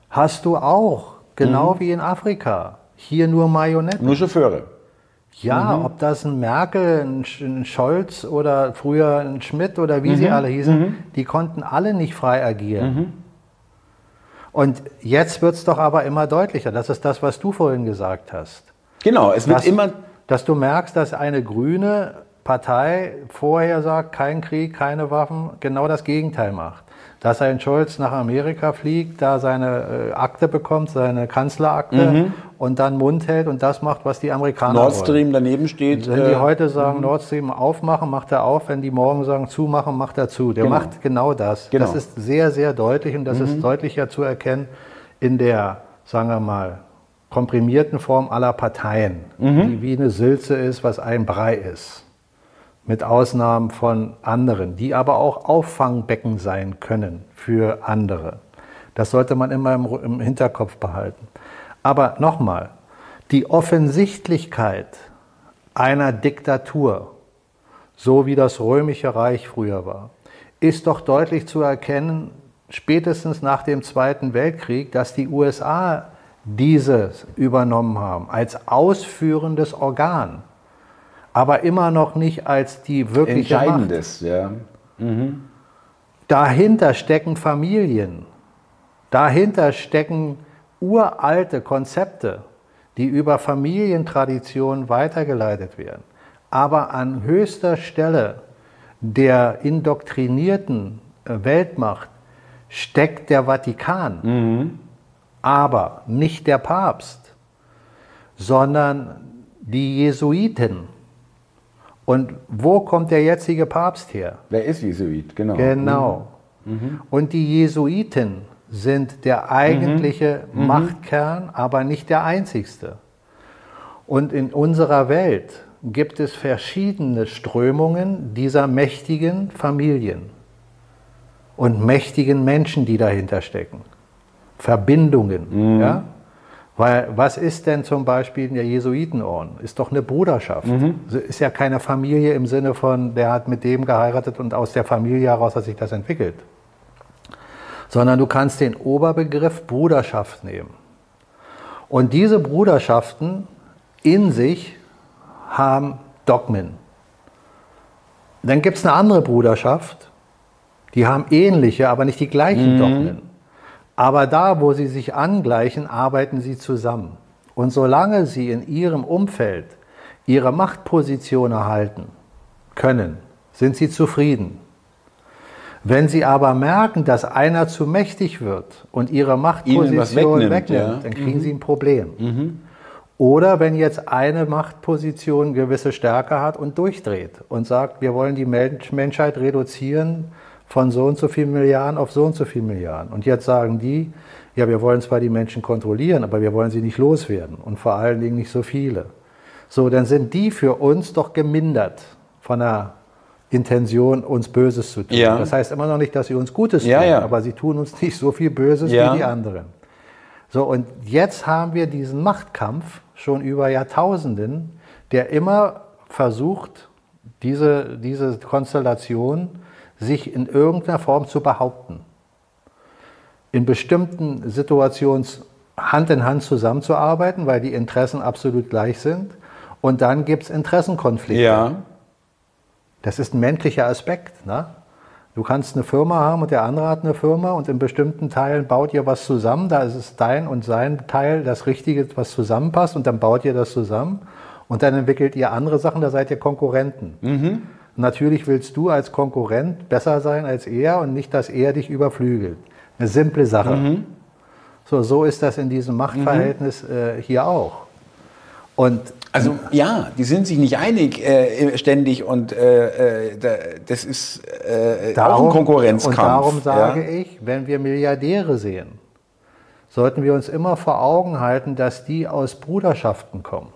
Hast du auch, genau mhm. wie in Afrika, hier nur Marionetten. Nur Chauffeure. Ja, mhm. ob das ein Merkel, ein Scholz oder früher ein Schmidt oder wie mhm. sie alle hießen, mhm. die konnten alle nicht frei agieren. Und jetzt wird es doch aber immer deutlicher. Das ist das, was du vorhin gesagt hast. Genau, es wird dass, immer. Dass du merkst, dass eine grüne Partei vorher sagt, kein Krieg, keine Waffen, genau das Gegenteil macht dass ein Scholz nach Amerika fliegt, da seine äh, Akte bekommt, seine Kanzlerakte mhm. und dann Mund hält und das macht, was die Amerikaner Nord Stream wollen. daneben steht. Wenn äh, die heute sagen, mhm. Nord Stream aufmachen, macht er auf. Wenn die morgen sagen, zumachen, macht er zu. Der genau. macht genau das. Genau. Das ist sehr, sehr deutlich und das mhm. ist deutlicher zu erkennen in der, sagen wir mal, komprimierten Form aller Parteien, mhm. die wie eine Sülze ist, was ein Brei ist mit Ausnahmen von anderen, die aber auch Auffangbecken sein können für andere. Das sollte man immer im, im Hinterkopf behalten. Aber nochmal, die Offensichtlichkeit einer Diktatur, so wie das römische Reich früher war, ist doch deutlich zu erkennen, spätestens nach dem Zweiten Weltkrieg, dass die USA dieses übernommen haben als ausführendes Organ, aber immer noch nicht als die wirkliche Entscheidendes, Macht. ja. Dahinter stecken Familien, dahinter stecken uralte Konzepte, die über Familientraditionen weitergeleitet werden. Aber an höchster Stelle der indoktrinierten äh, Weltmacht steckt der Vatikan, aber nicht der Papst, sondern die Jesuiten. Und wo kommt der jetzige Papst her? Wer ist Jesuit? Genau. Genau. Und die Jesuiten sind der eigentliche Machtkern, aber nicht der einzigste. Und in unserer Welt gibt es verschiedene Strömungen dieser mächtigen Familien und mächtigen Menschen, die dahinter stecken. Verbindungen. Ja? Weil was ist denn zum Beispiel der Jesuitenorden? Ist doch eine Bruderschaft. Also Ist ja keine Familie im Sinne von, der hat mit dem geheiratet und aus der Familie heraus hat sich das entwickelt. Sondern du kannst den Oberbegriff Bruderschaft nehmen. Und diese Bruderschaften in sich haben Dogmen. Dann gibt es eine andere Bruderschaft, die haben ähnliche, aber nicht die gleichen Dogmen. Aber da, wo sie sich angleichen, arbeiten sie zusammen. Und solange sie in ihrem Umfeld ihre Machtposition erhalten können, sind sie zufrieden. Wenn sie aber merken, dass einer zu mächtig wird und ihre Machtposition wegnimmt, wegnimmt, ja. dann kriegen sie ein Problem. Oder wenn jetzt eine Machtposition gewisse Stärke hat und durchdreht und sagt, wir wollen die Mensch Menschheit reduzieren von so und so viel Milliarden auf so und so viel Milliarden. Und jetzt sagen die, ja, wir wollen zwar die Menschen kontrollieren, aber wir wollen sie nicht loswerden und vor allen Dingen nicht so viele. So, dann sind die für uns doch gemindert von der Intention, uns Böses zu tun. Ja. Das heißt immer noch nicht, dass sie uns Gutes tun, Ja, ja. aber sie tun uns nicht so viel Böses wie die anderen. So, und jetzt haben wir diesen Machtkampf schon über Jahrtausenden, der immer versucht, diese, diese Konstellation sich in irgendeiner Form zu behaupten. In bestimmten Situationen Hand in Hand zusammenzuarbeiten, weil die Interessen absolut gleich sind. Und dann gibt es Interessenkonflikte. Ja. Das ist ein menschlicher Aspekt. Ne? Du kannst eine Firma haben und der andere hat eine Firma und in bestimmten Teilen baut ihr was zusammen. Da ist es dein und sein Teil, das Richtige, was zusammenpasst und dann baut ihr das zusammen und dann entwickelt ihr andere Sachen, da seid ihr Konkurrenten. Natürlich willst du als Konkurrent besser sein als er und nicht, dass er dich überflügelt. Eine simple Sache. So, so ist das in diesem Machtverhältnis äh, hier auch. Und Also ja, die sind sich nicht einig äh, ständig und äh, äh, da- das ist äh, auch ein Konkurrenzkampf. Und darum sage ja. ich, wenn wir Milliardäre sehen, sollten wir uns immer vor Augen halten, dass die aus Bruderschaften kommen.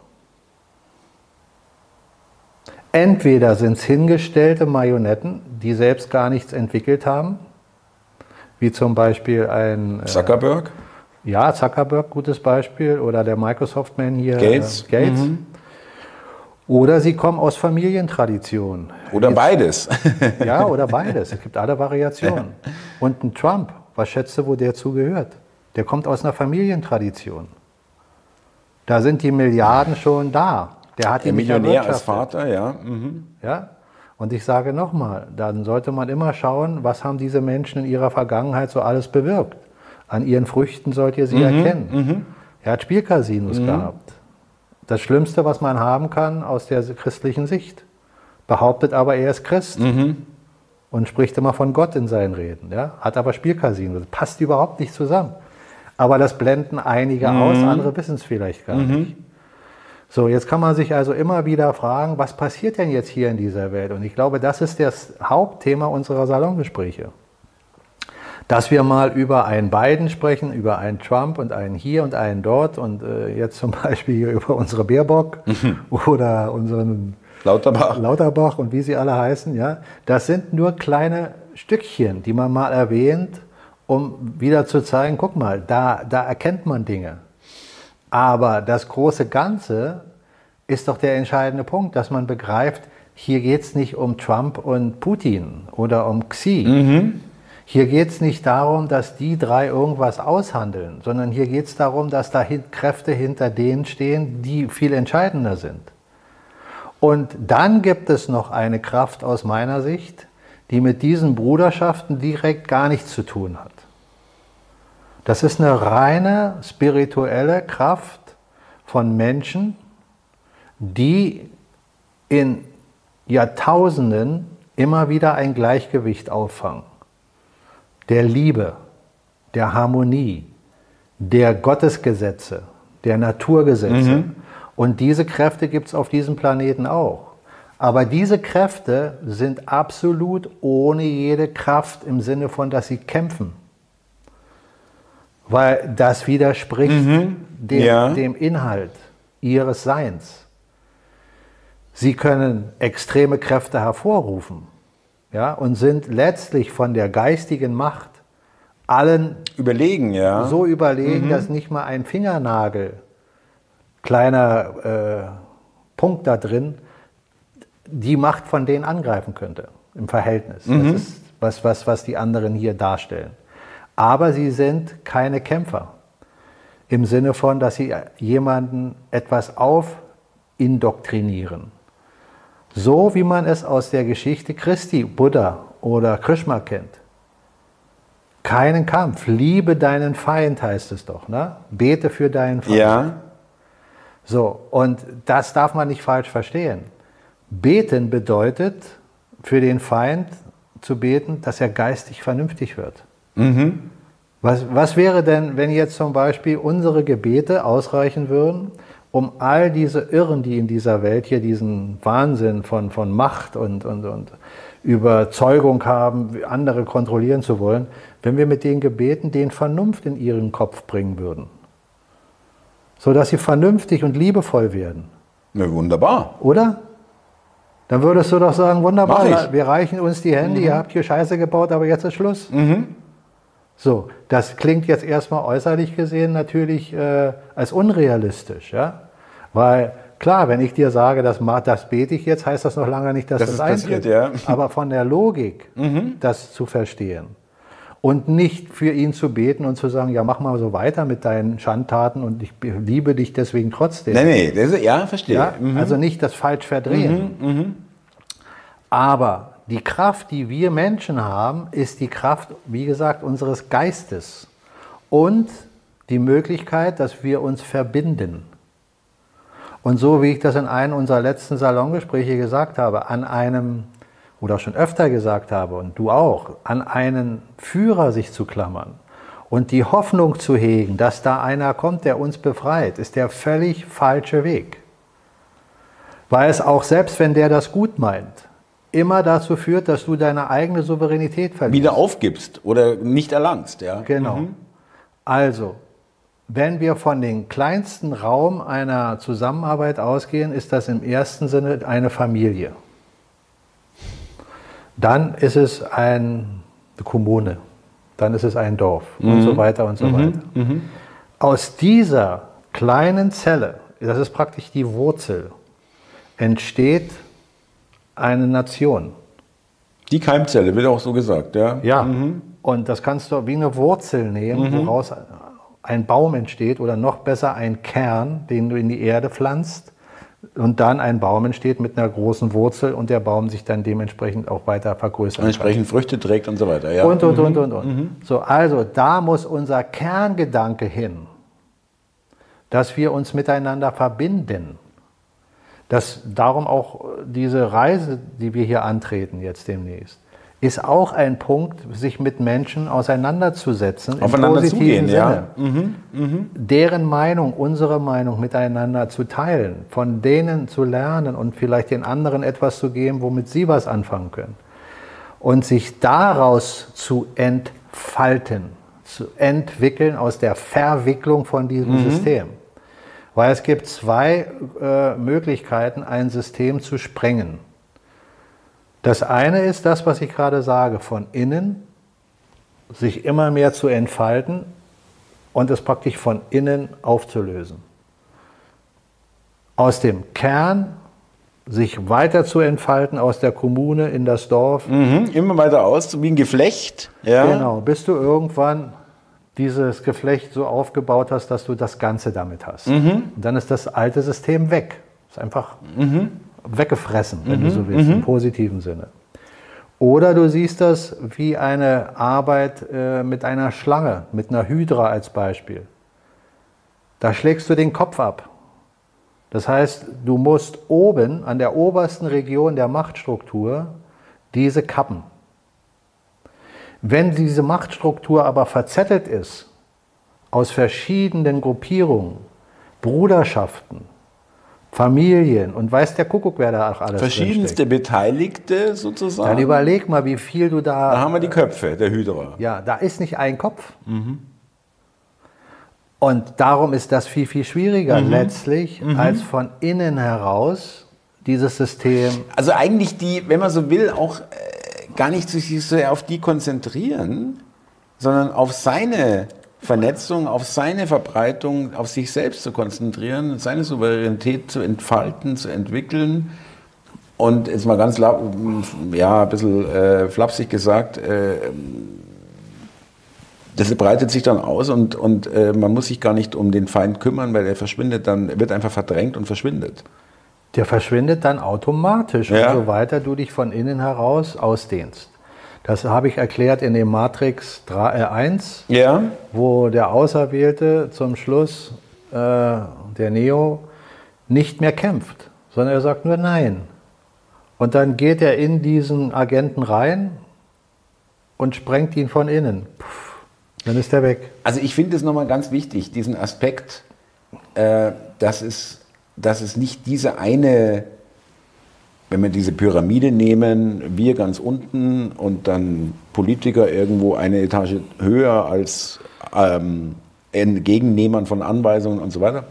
Entweder sind es hingestellte Marionetten, die selbst gar nichts entwickelt haben, wie zum Beispiel ein äh, Zuckerberg, ja, Zuckerberg, gutes Beispiel, oder der Microsoft-Man hier, Gates. Äh, Gates. Oder sie kommen aus Familientraditionen. oder beides. Ja, oder beides. Es gibt alle Variationen. Und ein Trump, was schätzt du, wo der zugehört? Der kommt aus einer Familientradition. Da sind die Milliarden schon da. Der hat Der Millionär als. Vater, ja. Mhm. Ja? Und ich sage nochmal, dann sollte man immer schauen, was haben diese Menschen in ihrer Vergangenheit so alles bewirkt. An ihren Früchten sollt ihr sie Mhm, erkennen. Er hat Spielcasinos gehabt. Das Schlimmste, was man haben kann aus der christlichen Sicht. Behauptet aber, er ist Christ. Mhm. Und spricht immer von Gott in seinen Reden. Ja? Hat aber Spielcasinos. Das passt überhaupt nicht zusammen. Aber das blenden einige aus, andere wissen es vielleicht gar nicht. So, jetzt kann man sich also immer wieder fragen, was passiert denn jetzt hier in dieser Welt? Und ich glaube, das ist das Hauptthema unserer Salongespräche. Dass wir mal über einen Biden sprechen, über einen Trump und einen hier und einen dort und äh, jetzt zum Beispiel hier über unsere Baerbock oder unseren Lauterbach. Lauterbach und wie sie alle heißen, ja, das sind nur kleine Stückchen, die man mal erwähnt, um wieder zu zeigen, guck mal, da, da erkennt man Dinge. Aber das große Ganze ist doch der entscheidende Punkt, dass man begreift, hier geht es nicht um Trump und Putin oder um Xi. Mhm. Hier geht es nicht darum, dass die drei irgendwas aushandeln, sondern hier geht es darum, dass da Kräfte hinter denen stehen, die viel entscheidender sind. Und dann gibt es noch eine Kraft aus meiner Sicht, die mit diesen Bruderschaften direkt gar nichts zu tun hat. Das ist eine reine spirituelle Kraft von Menschen, die in Jahrtausenden immer wieder ein Gleichgewicht auffangen. Der Liebe, der Harmonie, der Gottesgesetze, der Naturgesetze. Mhm. Und diese Kräfte gibt es auf diesem Planeten auch. Aber diese Kräfte sind absolut ohne jede Kraft im Sinne von, dass sie kämpfen. Weil das widerspricht mhm. dem, ja. dem Inhalt ihres Seins. Sie können extreme Kräfte hervorrufen ja, und sind letztlich von der geistigen Macht allen überlegen, ja. so überlegen, mhm. dass nicht mal ein Fingernagel, kleiner äh, Punkt da drin, die Macht von denen angreifen könnte im Verhältnis. Mhm. Das ist was, was, was die anderen hier darstellen. Aber sie sind keine Kämpfer. Im Sinne von, dass sie jemanden etwas aufindoktrinieren. So wie man es aus der Geschichte Christi, Buddha oder Krishna kennt. Keinen Kampf. Liebe deinen Feind heißt es doch. Ne? Bete für deinen Feind. Ja. So, und das darf man nicht falsch verstehen. Beten bedeutet für den Feind zu beten, dass er geistig vernünftig wird. Mhm. Was, was wäre denn, wenn jetzt zum Beispiel unsere Gebete ausreichen würden, um all diese Irren, die in dieser Welt hier diesen Wahnsinn von, von Macht und, und, und Überzeugung haben, andere kontrollieren zu wollen, wenn wir mit den Gebeten den Vernunft in ihren Kopf bringen würden? Sodass sie vernünftig und liebevoll werden. Ja, wunderbar. Oder? Dann würdest du doch sagen, wunderbar, wir reichen uns die Hände, mhm. ihr habt hier Scheiße gebaut, aber jetzt ist Schluss. Mhm. So, das klingt jetzt erstmal äußerlich gesehen natürlich äh, als unrealistisch, ja? Weil klar, wenn ich dir sage, das, das bete ich jetzt, heißt das noch lange nicht, dass das, das eintritt. Ja. Aber von der Logik, mhm. das zu verstehen und nicht für ihn zu beten und zu sagen, ja, mach mal so weiter mit deinen Schandtaten und ich liebe dich deswegen trotzdem. Nee, nee, das ist, ja, verstehe. Ja? Mhm. Also nicht das falsch verdrehen. Mhm, mhm. Aber die Kraft, die wir Menschen haben, ist die Kraft, wie gesagt, unseres Geistes und die Möglichkeit, dass wir uns verbinden. Und so wie ich das in einem unserer letzten Salongespräche gesagt habe, an einem oder schon öfter gesagt habe und du auch, an einen Führer sich zu klammern und die Hoffnung zu hegen, dass da einer kommt, der uns befreit, ist der völlig falsche Weg. Weil es auch selbst, wenn der das gut meint, immer dazu führt, dass du deine eigene Souveränität verlierst. Wieder aufgibst oder nicht erlangst, ja. Genau. Mhm. Also, wenn wir von dem kleinsten Raum einer Zusammenarbeit ausgehen, ist das im ersten Sinne eine Familie. Dann ist es eine Kommune, dann ist es ein Dorf mhm. und so weiter und so mhm. weiter. Mhm. Aus dieser kleinen Zelle, das ist praktisch die Wurzel, entsteht eine Nation. Die Keimzelle wird auch so gesagt, ja? Ja. Mhm. Und das kannst du wie eine Wurzel nehmen, mhm. woraus ein Baum entsteht oder noch besser ein Kern, den du in die Erde pflanzt und dann ein Baum entsteht mit einer großen Wurzel und der Baum sich dann dementsprechend auch weiter vergrößert. Und entsprechend. Früchte trägt und so weiter. Ja. Und, und, mhm. und, und, und. Mhm. So, also da muss unser Kerngedanke hin, dass wir uns miteinander verbinden. Dass darum auch diese Reise, die wir hier antreten jetzt demnächst, ist auch ein Punkt, sich mit Menschen auseinanderzusetzen. Aufeinander zugehen, Sinne. ja. Mhm, mh. Deren Meinung, unsere Meinung miteinander zu teilen, von denen zu lernen und vielleicht den anderen etwas zu geben, womit sie was anfangen können. Und sich daraus zu entfalten, zu entwickeln aus der Verwicklung von diesem mhm. System. Weil es gibt zwei äh, Möglichkeiten, ein System zu sprengen. Das eine ist das, was ich gerade sage, von innen sich immer mehr zu entfalten und es praktisch von innen aufzulösen. Aus dem Kern sich weiter zu entfalten aus der Kommune in das Dorf. Mhm, immer weiter aus, wie ein Geflecht. Ja. Genau, bis du irgendwann dieses Geflecht so aufgebaut hast, dass du das Ganze damit hast. Mhm. Und dann ist das alte System weg. Ist einfach mhm. weggefressen, wenn du mhm. so willst, im mhm. positiven Sinne. Oder du siehst das wie eine Arbeit äh, mit einer Schlange, mit einer Hydra als Beispiel. Da schlägst du den Kopf ab. Das heißt, du musst oben an der obersten Region der Machtstruktur diese kappen. Wenn diese Machtstruktur aber verzettelt ist aus verschiedenen Gruppierungen, Bruderschaften, Familien und weiß der Kuckuck, wer da auch alles Verschiedenste Beteiligte sozusagen. Dann überleg mal, wie viel du da. Da haben wir die Köpfe der Hydra. Ja, da ist nicht ein Kopf. Mhm. Und darum ist das viel, viel schwieriger mhm. letztlich, mhm. als von innen heraus dieses System. Also eigentlich die, wenn man so will, auch äh, gar nicht sich so auf die konzentrieren, sondern auf seine Vernetzung, auf seine Verbreitung, auf sich selbst zu konzentrieren, seine Souveränität zu entfalten, zu entwickeln. Und jetzt mal ganz ja, ein bisschen äh, flapsig gesagt, äh, das breitet sich dann aus und, und äh, man muss sich gar nicht um den Feind kümmern, weil er verschwindet dann, wird einfach verdrängt und verschwindet. Der verschwindet dann automatisch, ja. umso weiter du dich von innen heraus ausdehnst. Das habe ich erklärt in dem Matrix 3, äh 1, ja. wo der Auserwählte zum Schluss, äh, der Neo, nicht mehr kämpft, sondern er sagt nur Nein. Und dann geht er in diesen Agenten rein und sprengt ihn von innen. Puh. Dann ist er weg. Also ich finde es nochmal ganz wichtig, diesen Aspekt, äh, dass, es, dass es nicht diese eine, wenn wir diese Pyramide nehmen, wir ganz unten und dann Politiker irgendwo eine Etage höher als ähm, Entgegennehmern von Anweisungen und so weiter.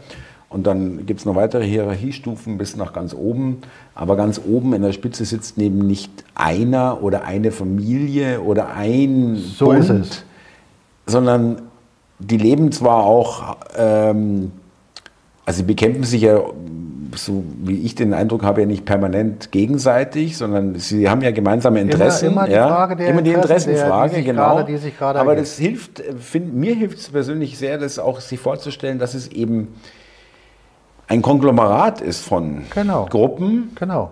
Und dann gibt es noch weitere Hierarchiestufen bis nach ganz oben. Aber ganz oben in der Spitze sitzt neben nicht einer oder eine Familie oder ein so Bund, ist es sondern die leben zwar auch, ähm, also sie bekämpfen sich ja, so wie ich den Eindruck habe, ja nicht permanent gegenseitig, sondern sie haben ja gemeinsame Interessen. Immer, immer die, ja, Frage der immer die Interessenfrage, der, die genau. Grade, Aber das hilft, find, mir hilft es persönlich sehr, das auch sich vorzustellen, dass es eben ein Konglomerat ist von genau. Gruppen, genau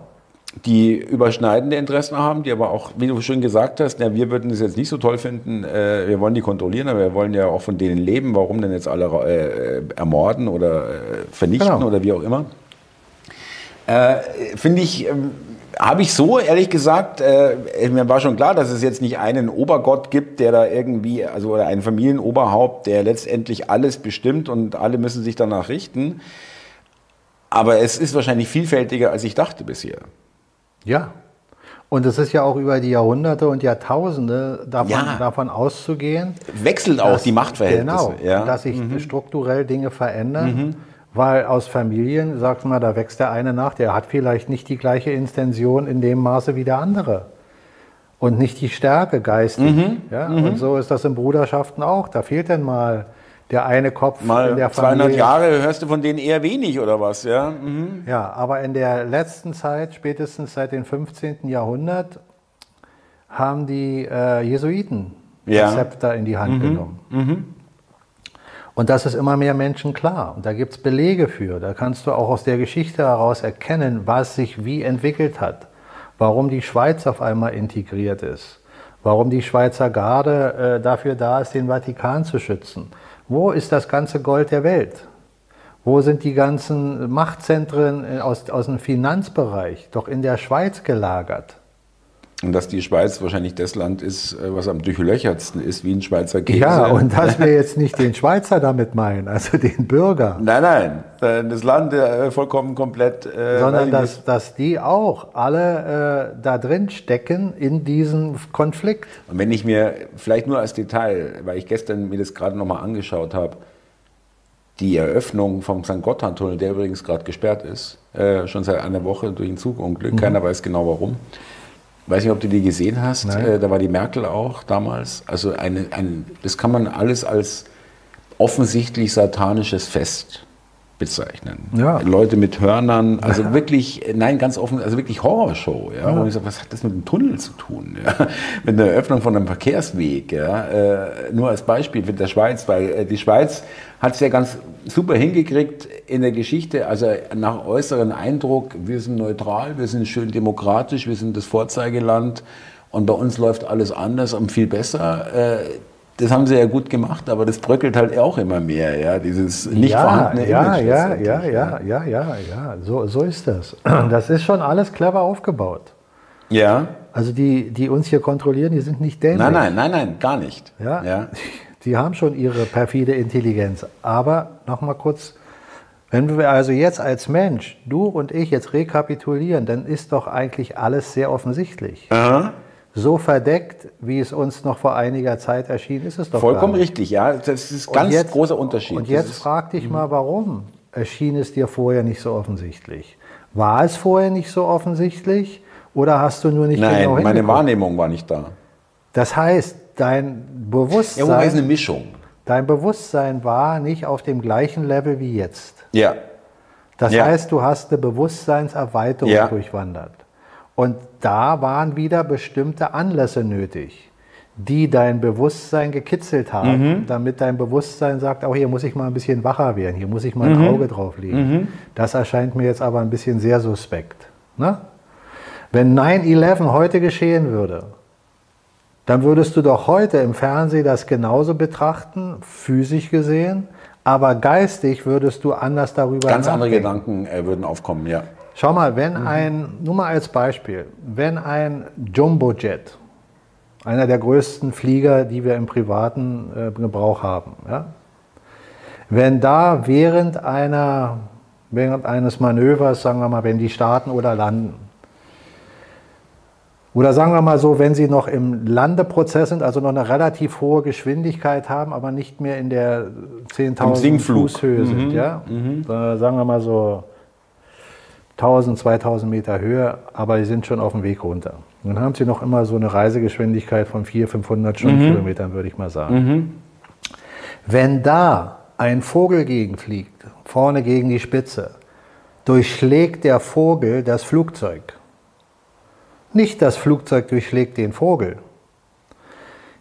die überschneidende Interessen haben, die aber auch, wie du schon gesagt hast, na, wir würden es jetzt nicht so toll finden, äh, wir wollen die kontrollieren, aber wir wollen ja auch von denen leben, warum denn jetzt alle äh, ermorden oder äh, vernichten genau. oder wie auch immer. Äh, Finde ich, ähm, habe ich so, ehrlich gesagt, äh, mir war schon klar, dass es jetzt nicht einen Obergott gibt, der da irgendwie, also oder ein Familienoberhaupt, der letztendlich alles bestimmt und alle müssen sich danach richten. Aber es ist wahrscheinlich vielfältiger, als ich dachte bisher. Ja. Und es ist ja auch über die Jahrhunderte und Jahrtausende davon, ja. davon auszugehen. Wechseln auch die Machtverhältnisse. Genau, ja. dass sich mhm. strukturell Dinge verändern. Mhm. Weil aus Familien, sagt man, da wächst der eine nach, der hat vielleicht nicht die gleiche Intention in dem Maße wie der andere. Und nicht die Stärke geistig. Mhm. Ja? Und mhm. so ist das in Bruderschaften auch. Da fehlt dann mal der eine Kopf Mal in der Familie. 200 Jahre hörst du von denen eher wenig oder was, ja? Mhm. Ja, aber in der letzten Zeit, spätestens seit dem 15. Jahrhundert, haben die äh, Jesuiten ja. das Zepter in die Hand mhm. genommen. Mhm. Und das ist immer mehr Menschen klar. Und da gibt es Belege für. Da kannst du auch aus der Geschichte heraus erkennen, was sich wie entwickelt hat. Warum die Schweiz auf einmal integriert ist. Warum die Schweizer Garde äh, dafür da ist, den Vatikan zu schützen wo ist das ganze Gold der Welt? Wo sind die ganzen Machtzentren aus, aus dem Finanzbereich? Doch in der Schweiz gelagert. Und dass die Schweiz wahrscheinlich das Land ist, äh, was am durchlöchertsten ist, wie ein Schweizer Käse. Ja, und dass wir jetzt nicht den Schweizer damit meinen, also den Bürger. Nein, nein, äh, das Land äh, vollkommen komplett. Äh, Sondern dass, dass die auch alle äh, da drin stecken in diesem Konflikt. Und wenn ich mir, vielleicht nur als Detail, weil ich gestern mir das gerade nochmal angeschaut habe, die Eröffnung vom St. Gotthardtunnel, der übrigens gerade gesperrt ist, äh, schon seit einer Woche durch ein Zugunglück, mhm. keiner weiß genau warum weiß nicht, ob du die gesehen hast. Äh, da war die Merkel auch damals. Also eine, ein, das kann man alles als offensichtlich satanisches Fest bezeichnen. Ja. Leute mit Hörnern, also wirklich, nein, ganz offen, also wirklich Horrorshow. Ja? Und ich sage, was hat das mit dem Tunnel zu tun? Ja? Mit der Eröffnung von einem Verkehrsweg. Ja? Äh, nur als Beispiel mit der Schweiz, weil äh, die Schweiz hat es ja ganz super hingekriegt in der Geschichte, also nach äußeren Eindruck, wir sind neutral, wir sind schön demokratisch, wir sind das Vorzeigeland und bei uns läuft alles anders und viel besser. Äh, das haben sie ja gut gemacht, aber das bröckelt halt auch immer mehr, ja, dieses nicht ja, vorhandene ja, Image. ja, ja, ja, ja, ja, ja, so, so ist das. Das ist schon alles clever aufgebaut. Ja. Also die, die uns hier kontrollieren, die sind nicht dämlich. Nein, nein, nein, nein, gar nicht. Ja, ja. Die haben schon ihre perfide Intelligenz. Aber nochmal kurz, wenn wir also jetzt als Mensch, du und ich jetzt rekapitulieren, dann ist doch eigentlich alles sehr offensichtlich. Aha. So verdeckt, wie es uns noch vor einiger Zeit erschien, ist es doch Vollkommen richtig, ja. Das ist Und ganz jetzt- großer Unterschied. Und jetzt ist, frag dich mal, warum erschien es dir vorher nicht so offensichtlich? War es vorher nicht so offensichtlich oder hast du nur nicht nein, genau meine? Wahrnehmung war nicht da. Das heißt, dein Ja, wobei es eine Bewusstsein, Mischung. dein Bewusstsein war nicht auf dem gleichen Level wie jetzt. Ja. Das Ja. heißt, du hast eine Bewusstseinserweiterung Ja. durchwandert. Und da waren wieder bestimmte Anlässe nötig, die dein Bewusstsein gekitzelt haben, Mhm. damit dein Bewusstsein sagt, auch hier muss ich mal ein bisschen wacher werden, hier muss ich mal Mhm. ein Auge drauf legen. Das erscheint mir jetzt aber ein bisschen sehr suspekt. Ne? Wenn 9-11 heute geschehen würde, dann würdest du doch heute im Fernsehen das genauso betrachten, physisch gesehen, aber geistig würdest du anders darüber Ganz andere nachdenken. Gedanken äh, würden aufkommen, ja. Schau mal, wenn ein, nur mal als Beispiel, wenn ein Jumbojet, einer der größten Flieger, die wir im privaten äh, Gebrauch haben, ja, wenn da während einer, während eines Manövers, sagen wir mal, wenn die starten oder landen, oder sagen wir mal so, wenn sie noch im Landeprozess sind, also noch eine relativ hohe Geschwindigkeit haben, aber nicht mehr in der Im 10.000 Sinkflug. Fußhöhe sind, ja, äh, sagen wir mal so 1000, 2000 Meter Höhe, aber die sind schon auf dem Weg runter. Und dann haben sie noch immer so eine Reisegeschwindigkeit von 400, 500 Stundenkilometern, würde ich mal sagen. Wenn da ein Vogel gegenfliegt, vorne gegen die Spitze, durchschlägt der Vogel das Flugzeug. Nicht das Flugzeug durchschlägt den Vogel.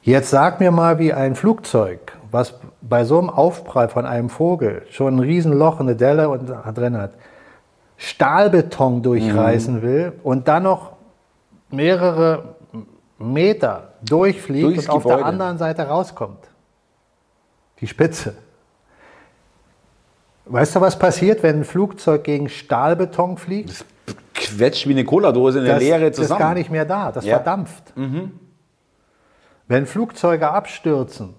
Jetzt sag mir mal, wie ein Flugzeug, was bei so einem Aufprall von einem Vogel schon ein Riesenloch, eine Delle und drin hat, Stahlbeton durchreißen will und dann noch mehrere Meter durchfliegt Durchs und auf der anderen Seite rauskommt. Die Spitze. Weißt du, was passiert, wenn ein Flugzeug gegen Stahlbeton fliegt? Quetscht wie eine Cola-Dose in der das Leere ist zusammen. gar nicht mehr da, das Ja. Mhm. verdampft. Wenn Flugzeuge abstürzen,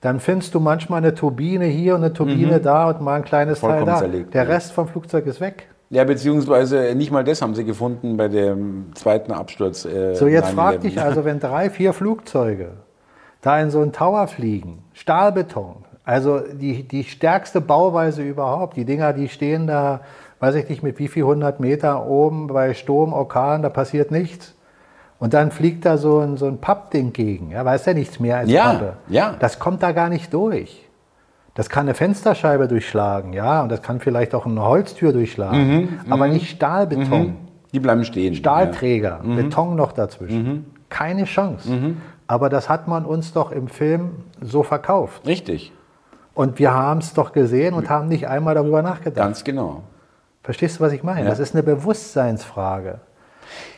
dann findest du manchmal eine Turbine hier und eine Turbine da und mal ein kleines Mhm. Vollkommen Teil da. zerlegt, Der ja. Rest vom Flugzeug ist weg. Ja, beziehungsweise nicht mal das haben sie gefunden bei dem zweiten Absturz. Äh, So, jetzt 9/11. frag dich also, wenn drei, vier Flugzeuge da in so einen Tower fliegen, Stahlbeton, also die, die stärkste Bauweise überhaupt, die Dinger, die stehen da, weiß ich nicht, mit wie viel hundert Meter oben bei Sturm, Orkan, da passiert nichts. Und dann fliegt da so ein, so ein Pappding gegen, ja, weiß ja nichts mehr als Ja, Pappe. ja. Das kommt da gar nicht durch. Das kann eine Fensterscheibe durchschlagen, ja, und das kann vielleicht auch eine Holztür durchschlagen, Mhm, aber nicht Stahlbeton. Die bleiben stehen. Stahlträger, Mhm. Beton noch dazwischen. Keine Chance. Aber das hat man uns doch im Film so verkauft. Ja. Richtig, Und wir haben es doch gesehen und haben nicht einmal darüber nachgedacht. ganz genau. Verstehst du, was ich meine? Ja. Das ist eine Bewusstseinsfrage.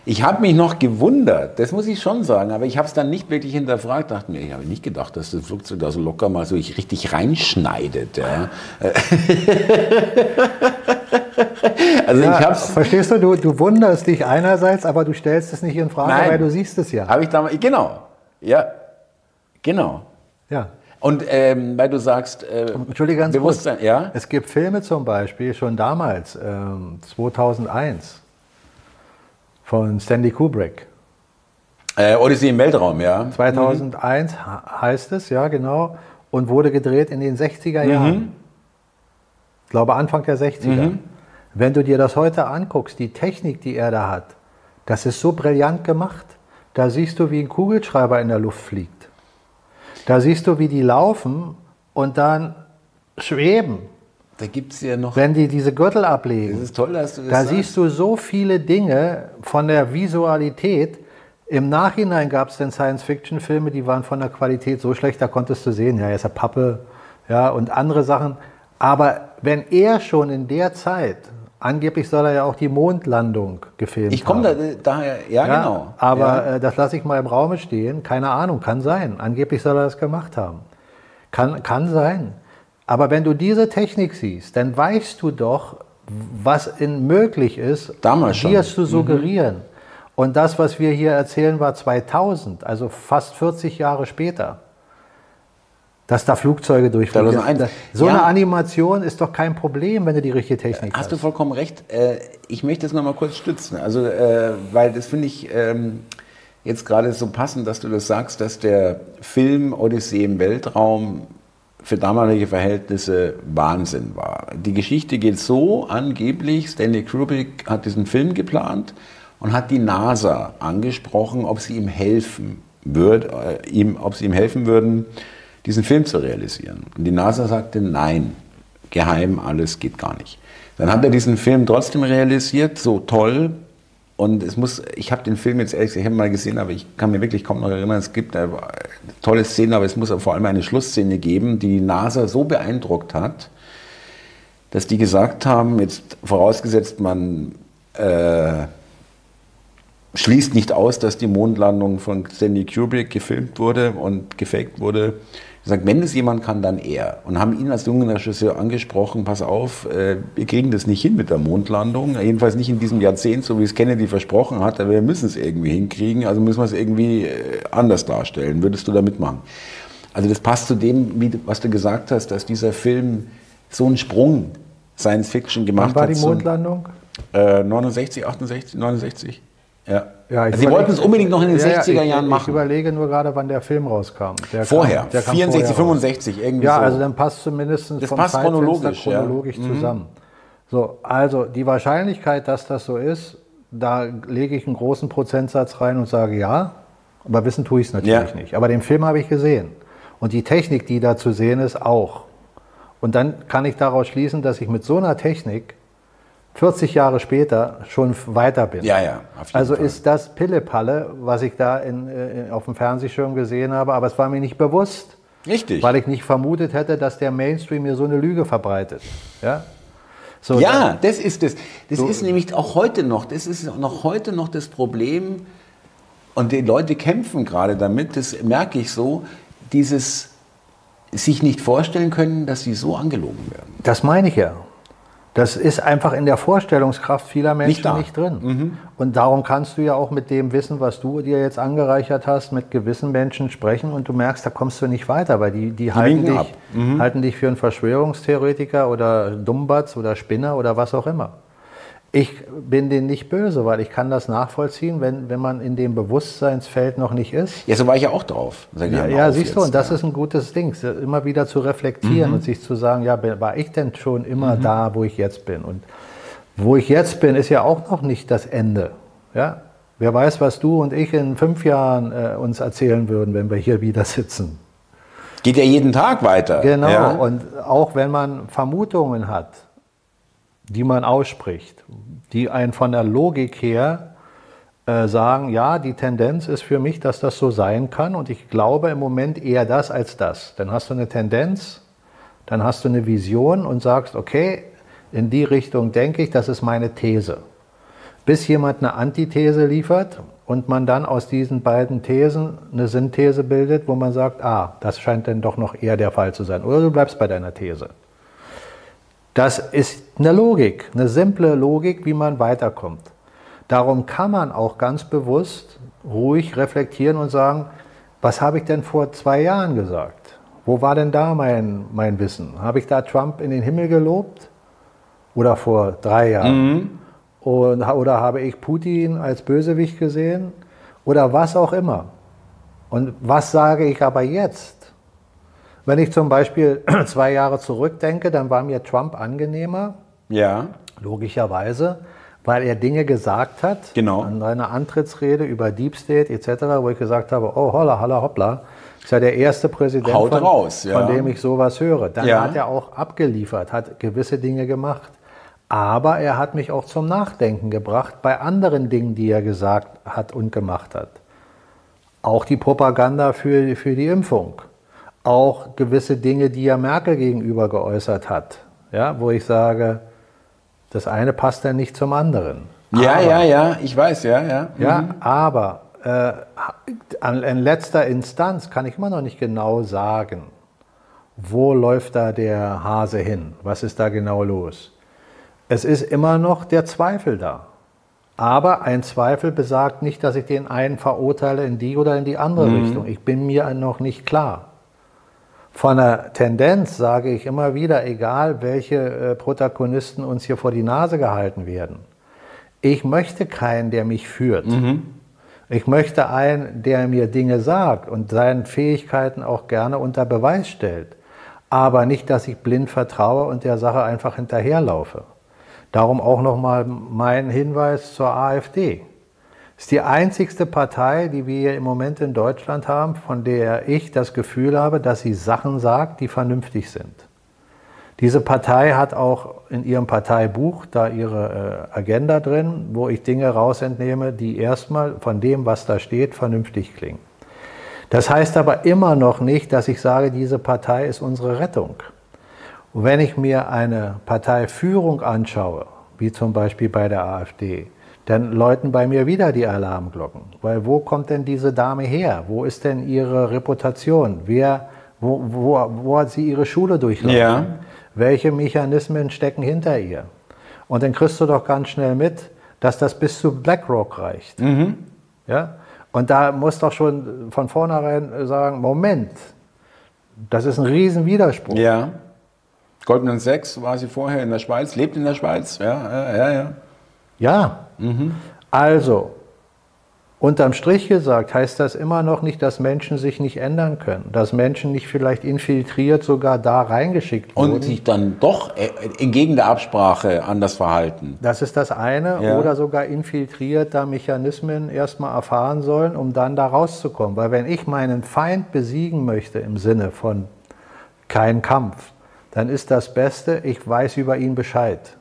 Ich habe mich noch gewundert, das muss ich schon sagen, aber ich habe es dann nicht wirklich hinterfragt. Dachte mir, ich habe nicht gedacht, dass das Flugzeug da so locker mal so richtig reinschneidet. Ja. also ich habe es Verstehst du? du? Du wunderst dich einerseits, aber du stellst es nicht in Frage, Nein. weil du siehst es ja. Habe ich damals, genau, ja, genau. ja. Und ähm, weil du sagst, äh, Entschuldige ganz Bewusstsein, kurz. ja, Es gibt Filme zum Beispiel, schon damals, ähm, 2001, von Stanley Kubrick. äh, Odyssey im Weltraum, ja. 2001 he- heißt es, ja genau, und wurde gedreht in den 60er Jahren. Ich glaube Anfang der 60er. Wenn du dir das heute anguckst, die Technik, die er da hat, das ist so brillant gemacht. Da siehst du, wie ein Kugelschreiber in der Luft fliegt. Da siehst du, wie die laufen und dann schweben Da gibt es ja noch. Wenn die diese Gürtel ablegen. Das ist toll, dass du das Da sagst. siehst du so viele Dinge von der Visualität. Im Nachhinein gab es dann Science-Fiction-Filme, die waren von der Qualität so schlecht, da konntest du sehen, ja, ist ja Pappe, ja, und andere Sachen. Aber wenn er schon in der Zeit, angeblich soll er ja auch die Mondlandung gefilmt Ich komme da, haben. daher, ja, Ja, genau. Aber ja. äh, das lasse ich mal im Raume stehen. Keine Ahnung, kann sein. Angeblich soll er das gemacht haben. Kann, kann sein. Aber wenn du diese Technik siehst, dann weißt du doch, was in möglich ist, Damals. Mhm. dir zu suggerieren. Und das, was wir hier erzählen, war 2000, also fast 40 Jahre später. Dass da Flugzeuge durchfliegen. 2001. So Ja. eine Animation ist doch kein Problem, wenn du die richtige Technik Hast hast. du vollkommen recht. Äh, ich möchte das nochmal kurz stützen. Also, äh, weil das finde ich ähm, jetzt gerade so passend, dass du das sagst, dass der Film Odyssee im Weltraum für damalige Verhältnisse Wahnsinn war. Die Geschichte geht so, angeblich, Stanley Kubrick hat diesen Film geplant und hat die NASA angesprochen, ob sie ihm helfen würd, äh, ihm, ob sie ihm helfen würden, diesen Film zu realisieren. Und die NASA sagte nein, geheim, alles geht gar nicht. Dann hat er diesen Film trotzdem realisiert, so toll. Und es muss, ich habe den Film jetzt ehrlich gesagt, mal gesehen, aber ich kann mir wirklich kaum noch erinnern, es gibt eine tolle Szene, aber es muss vor allem eine Schlussszene geben, die die NASA so beeindruckt hat, dass die gesagt haben, jetzt vorausgesetzt man äh, schließt nicht aus, dass die Mondlandung von Stanley Kubrick gefilmt wurde und gefaked wurde. Gesagt, wenn es jemand kann, dann er. Und haben ihn als jungen Regisseur angesprochen, pass auf, äh, wir kriegen das nicht hin mit der Mondlandung, jedenfalls nicht in diesem Jahrzehnt, so wie es Kennedy versprochen hat, aber wir müssen es irgendwie hinkriegen, also müssen wir es irgendwie äh, anders darstellen. Würdest du da mitmachen? Also das passt zu dem, was du gesagt hast, dass dieser Film so einen Sprung Science Fiction gemacht Wann war hat. die Mondlandung? äh, 69, 68, 69? Ja. Ja, ich also sie wollten es unbedingt noch in den Ja, ja, 60er ich, Jahren Ich machen. überlege nur gerade, wann der Film rauskam. Der Vorher, kam, der kam 64, vorher raus. 65, irgendwie Ja, so. also dann passt zumindest Das vom passt Zeitfenster chronologisch, ja. Mhm. chronologisch zusammen. So, also die Wahrscheinlichkeit, dass das so ist, da lege ich einen großen Prozentsatz rein und sage ja, aber wissen tue ich es natürlich nicht. Aber den Film habe ich gesehen und die Technik, die da zu sehen ist, auch. Und dann kann ich daraus schließen, dass ich mit so einer Technik 40 Jahre später schon weiter bin. Ja, ja, auf jeden Also Fall. ist das Pillepalle, was ich da in, äh, auf dem Fernsehschirm gesehen habe, aber es war mir nicht bewusst, Richtig. weil ich nicht vermutet hätte, dass der Mainstream mir so eine Lüge verbreitet. Ja, so, ja, das ist es. Das ist nämlich auch heute noch, das ist noch heute noch das Problem, und die Leute kämpfen gerade damit, das merke ich so, dieses sich nicht vorstellen können, dass sie so angelogen werden. Das meine ich ja. Das ist einfach in der Vorstellungskraft vieler Menschen Nicht. Mhm. nicht, drin. Und darum kannst du ja auch mit dem Wissen, was du dir jetzt angereichert hast, mit gewissen Menschen sprechen und du merkst, da kommst du nicht weiter, weil die, die, halten, winken dich. Mhm. halten dich für einen Verschwörungstheoretiker oder Dummbatz oder Spinner oder was auch immer. Ich bin denen nicht böse, weil ich kann das nachvollziehen, wenn, wenn man in dem Bewusstseinsfeld noch nicht ist. Ja, so war ich ja auch drauf. Ja, ja siehst du, und das ja. ist ein gutes Ding, immer wieder zu reflektieren und sich zu sagen, ja, war ich denn schon immer Mhm. da, wo ich jetzt bin? Und wo ich jetzt bin, ist ja auch noch nicht das Ende. Ja? Wer weiß, was du und ich in fünf Jahren äh, uns erzählen würden, wenn wir hier wieder sitzen. Geht ja jeden Tag weiter. Genau, Ja? und auch wenn man Vermutungen hat, die man ausspricht, die einen von der Logik her äh, sagen, ja, die Tendenz ist für mich, dass das so sein kann und ich glaube im Moment eher das als das. Dann hast du eine Tendenz, dann hast du eine Vision und sagst, okay, in die Richtung denke ich, das ist meine These. Bis jemand eine Antithese liefert und man dann aus diesen beiden Thesen eine Synthese bildet, wo man sagt, ah, das scheint denn doch noch eher der Fall zu sein. Oder du bleibst bei deiner These. Das ist eine Logik, eine simple Logik, wie man weiterkommt. Darum kann man auch ganz bewusst ruhig reflektieren und sagen, was habe ich denn vor zwei Jahren gesagt? Wo war denn da mein, mein Wissen? Habe ich da Trump in den Himmel gelobt? Oder vor drei Jahren? Und, oder habe ich Putin als Bösewicht gesehen? Oder was auch immer. Und was sage ich aber jetzt? Wenn ich zum Beispiel zwei Jahre zurückdenke, dann war mir Trump angenehmer, ja. logischerweise, weil er Dinge gesagt hat Genau. an seiner Antrittsrede über Deep State etc., wo ich gesagt habe, oh holla, holla, hoppla, Ist ja der erste Präsident, Haut von, raus, ja. von dem ich sowas höre. Dann Ja. hat er auch abgeliefert, hat gewisse Dinge gemacht. Aber er hat mich auch zum Nachdenken gebracht bei anderen Dingen, die er gesagt hat und gemacht hat. Auch die Propaganda für, für die Impfung. Auch gewisse Dinge, die er Merkel gegenüber geäußert hat. Ja, wo ich sage, das eine passt ja nicht zum anderen. Ja, Aber- ja, ja, ich weiß, ja, ja. ja, aber äh, in letzter Instanz kann ich immer noch nicht genau sagen, wo läuft da der Hase hin? Was ist da genau los? Es ist immer noch der Zweifel da. Aber ein Zweifel besagt nicht, dass ich den einen verurteile in die oder in die andere Richtung. Ich bin mir noch nicht klar. Von der Tendenz sage ich immer wieder, egal welche äh, Protagonisten uns hier vor die Nase gehalten werden. Ich möchte keinen, der mich führt. Ich möchte einen, der mir Dinge sagt und seinen Fähigkeiten auch gerne unter Beweis stellt. Aber nicht, dass ich blind vertraue und der Sache einfach hinterherlaufe. Darum auch nochmal mein Hinweis zur AfD. Ist die einzigste Partei, die wir im Moment in Deutschland haben, von der ich das Gefühl habe, dass sie Sachen sagt, die vernünftig sind. Diese Partei hat auch in ihrem Parteibuch da ihre äh, Agenda drin, wo ich Dinge rausentnehme, die erstmal von dem, was da steht, vernünftig klingen. Das heißt aber immer noch nicht, dass ich sage, diese Partei ist unsere Rettung. Und wenn ich mir eine Parteiführung anschaue, wie zum Beispiel bei der AfD, dann läuten bei mir wieder die Alarmglocken. Weil wo kommt denn diese Dame her? Wo ist denn ihre Reputation? Wer, wo, wo, wo hat sie ihre Schule durchlaufen? Ja. Welche Mechanismen stecken hinter ihr? Und dann kriegst du doch ganz schnell mit, dass das bis zu BlackRock reicht. Ja? Und da muss doch schon von vornherein sagen, Moment, das ist ein Riesenwiderspruch. Ja. Goldman Sachs war sie vorher in der Schweiz, lebt in der Schweiz. Ja, ja, ja. ja. Ja. Also, unterm Strich gesagt, heißt das immer noch nicht, dass Menschen sich nicht ändern können, dass Menschen nicht vielleicht infiltriert sogar da reingeschickt wurden. Und sich dann doch äh, entgegen der Absprache anders verhalten. Das ist das eine. Ja. Oder sogar infiltriert da Mechanismen erstmal erfahren sollen, um dann da rauszukommen. Weil wenn ich meinen Feind besiegen möchte im Sinne von kein Kampf, dann ist das Beste, ich weiß über ihn Bescheid.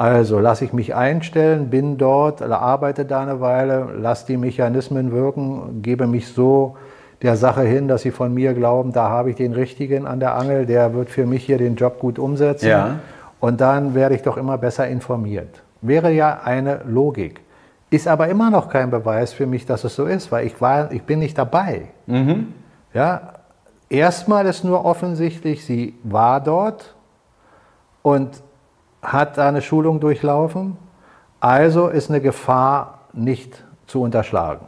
Also lasse ich mich einstellen, bin dort, arbeite da eine Weile, lasse die Mechanismen wirken, gebe mich so der Sache hin, dass sie von mir glauben, da habe ich den Richtigen an der Angel, der wird für mich hier den Job gut umsetzen. Ja. Und dann werde ich doch immer besser informiert. Wäre ja eine Logik. Ist aber immer noch kein Beweis für mich, dass es so ist, weil ich, war, ich bin nicht dabei. Ja, erstmal ist nur offensichtlich, sie war dort und hat eine Schulung durchlaufen. Also ist eine Gefahr nicht zu unterschlagen,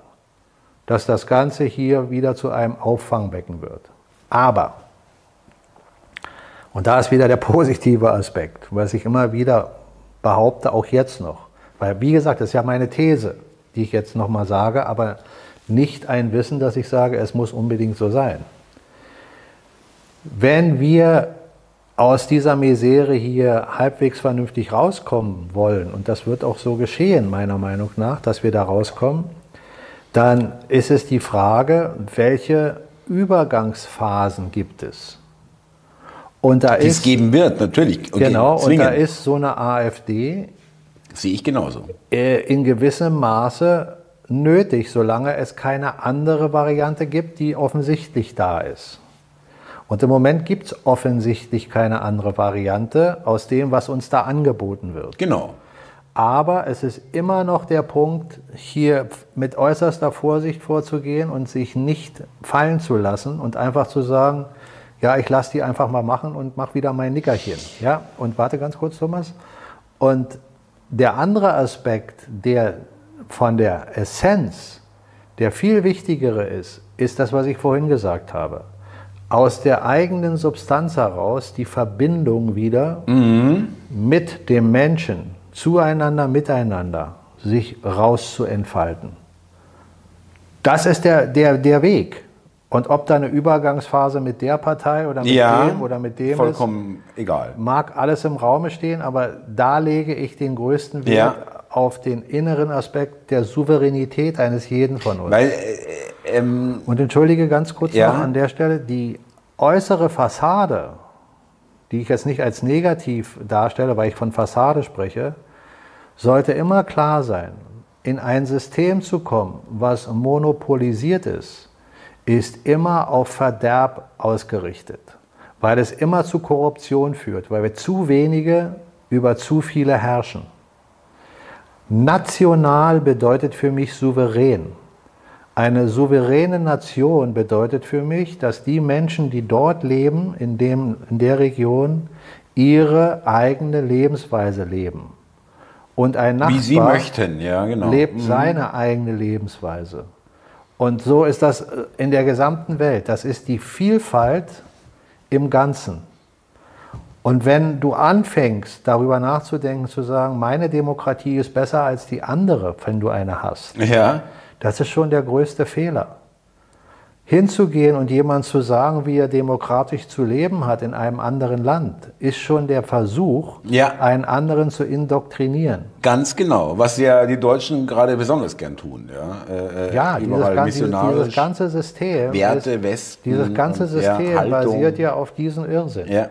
dass das Ganze hier wieder zu einem Auffangbecken wird. Aber, und da ist wieder der positive Aspekt, was ich immer wieder behaupte, auch jetzt noch. Weil, wie gesagt, das ist ja meine These, die ich jetzt nochmal sage, aber nicht ein Wissen, dass ich sage, es muss unbedingt so sein. Wenn wir aus dieser Misere hier halbwegs vernünftig rauskommen wollen, und das wird auch so geschehen, meiner Meinung nach, dass wir da rauskommen, dann ist es die Frage, welche Übergangsphasen gibt es? Und da Die es geben wird, natürlich. Okay, genau, und da ist so eine AfD Sehe ich genauso. äh, in gewissem Maße nötig, solange es keine andere Variante gibt, die offensichtlich da ist. Und im Moment gibt es offensichtlich keine andere Variante aus dem, was uns da angeboten wird. Genau. Aber es ist immer noch der Punkt, hier mit äußerster Vorsicht vorzugehen und sich nicht fallen zu lassen und einfach zu sagen, ja, ich lasse die einfach mal machen und mache wieder mein Nickerchen. Ja, und warte ganz kurz, Thomas. Und der andere Aspekt, der von der Essenz, der viel wichtigere ist, ist das, was ich vorhin gesagt habe. Aus der eigenen Substanz heraus die Verbindung wieder mit dem Menschen, zueinander, miteinander, sich rauszuentfalten. Das ist der, der, der Weg. Und ob da eine Übergangsphase mit der Partei oder mit Ja, dem oder mit dem ist, vollkommen egal. mag alles im Raume stehen, aber da lege ich den größten Wert Ja. Auf den inneren Aspekt der Souveränität eines jeden von uns. Weil äh, Ähm, und entschuldige ganz kurz ja. noch an der Stelle, die äußere Fassade, die ich jetzt nicht als negativ darstelle, weil ich von Fassade spreche, sollte immer klar sein, in ein System zu kommen, was monopolisiert ist, ist immer auf Verderb ausgerichtet, weil es immer zu Korruption führt, weil wir zu wenige über zu viele herrschen. National bedeutet für mich souverän. Eine souveräne Nation bedeutet für mich, dass die Menschen, die dort leben, in, dem, in der Region, ihre eigene Lebensweise leben. Und ein Nachbar möchten, ja, genau. lebt mhm. seine eigene Lebensweise. Und so ist das in der gesamten Welt. Das ist die Vielfalt im Ganzen. Und wenn du anfängst, darüber nachzudenken, zu sagen, meine Demokratie ist besser als die andere, wenn du eine hast, ja. das ist schon der größte Fehler. Hinzugehen und jemand zu sagen, wie er demokratisch zu leben hat in einem anderen Land, ist schon der Versuch, ja. einen anderen zu indoktrinieren. Ganz genau, was ja die Deutschen gerade besonders gern tun. Ja, äh, äh ja dieses, ganze, dieses, ganze System. Werte, Westen. Dieses ganze System ja, basiert ja auf diesem Irrsinn. Ja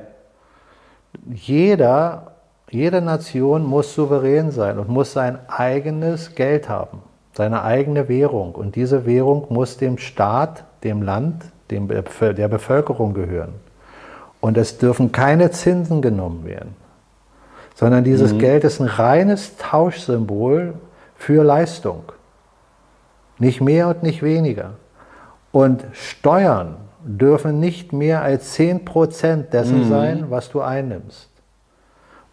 jeder, jede Nation muss souverän sein und muss sein eigenes Geld haben, seine eigene Währung. Und diese Währung muss dem Staat, dem Land, dem, der Bevölkerung gehören. Und es dürfen keine Zinsen genommen werden, sondern dieses mhm. Geld ist ein reines Tauschsymbol für Leistung. Nicht mehr und nicht weniger. Und Steuern dürfen nicht mehr als 10% dessen mhm. sein, was du einnimmst.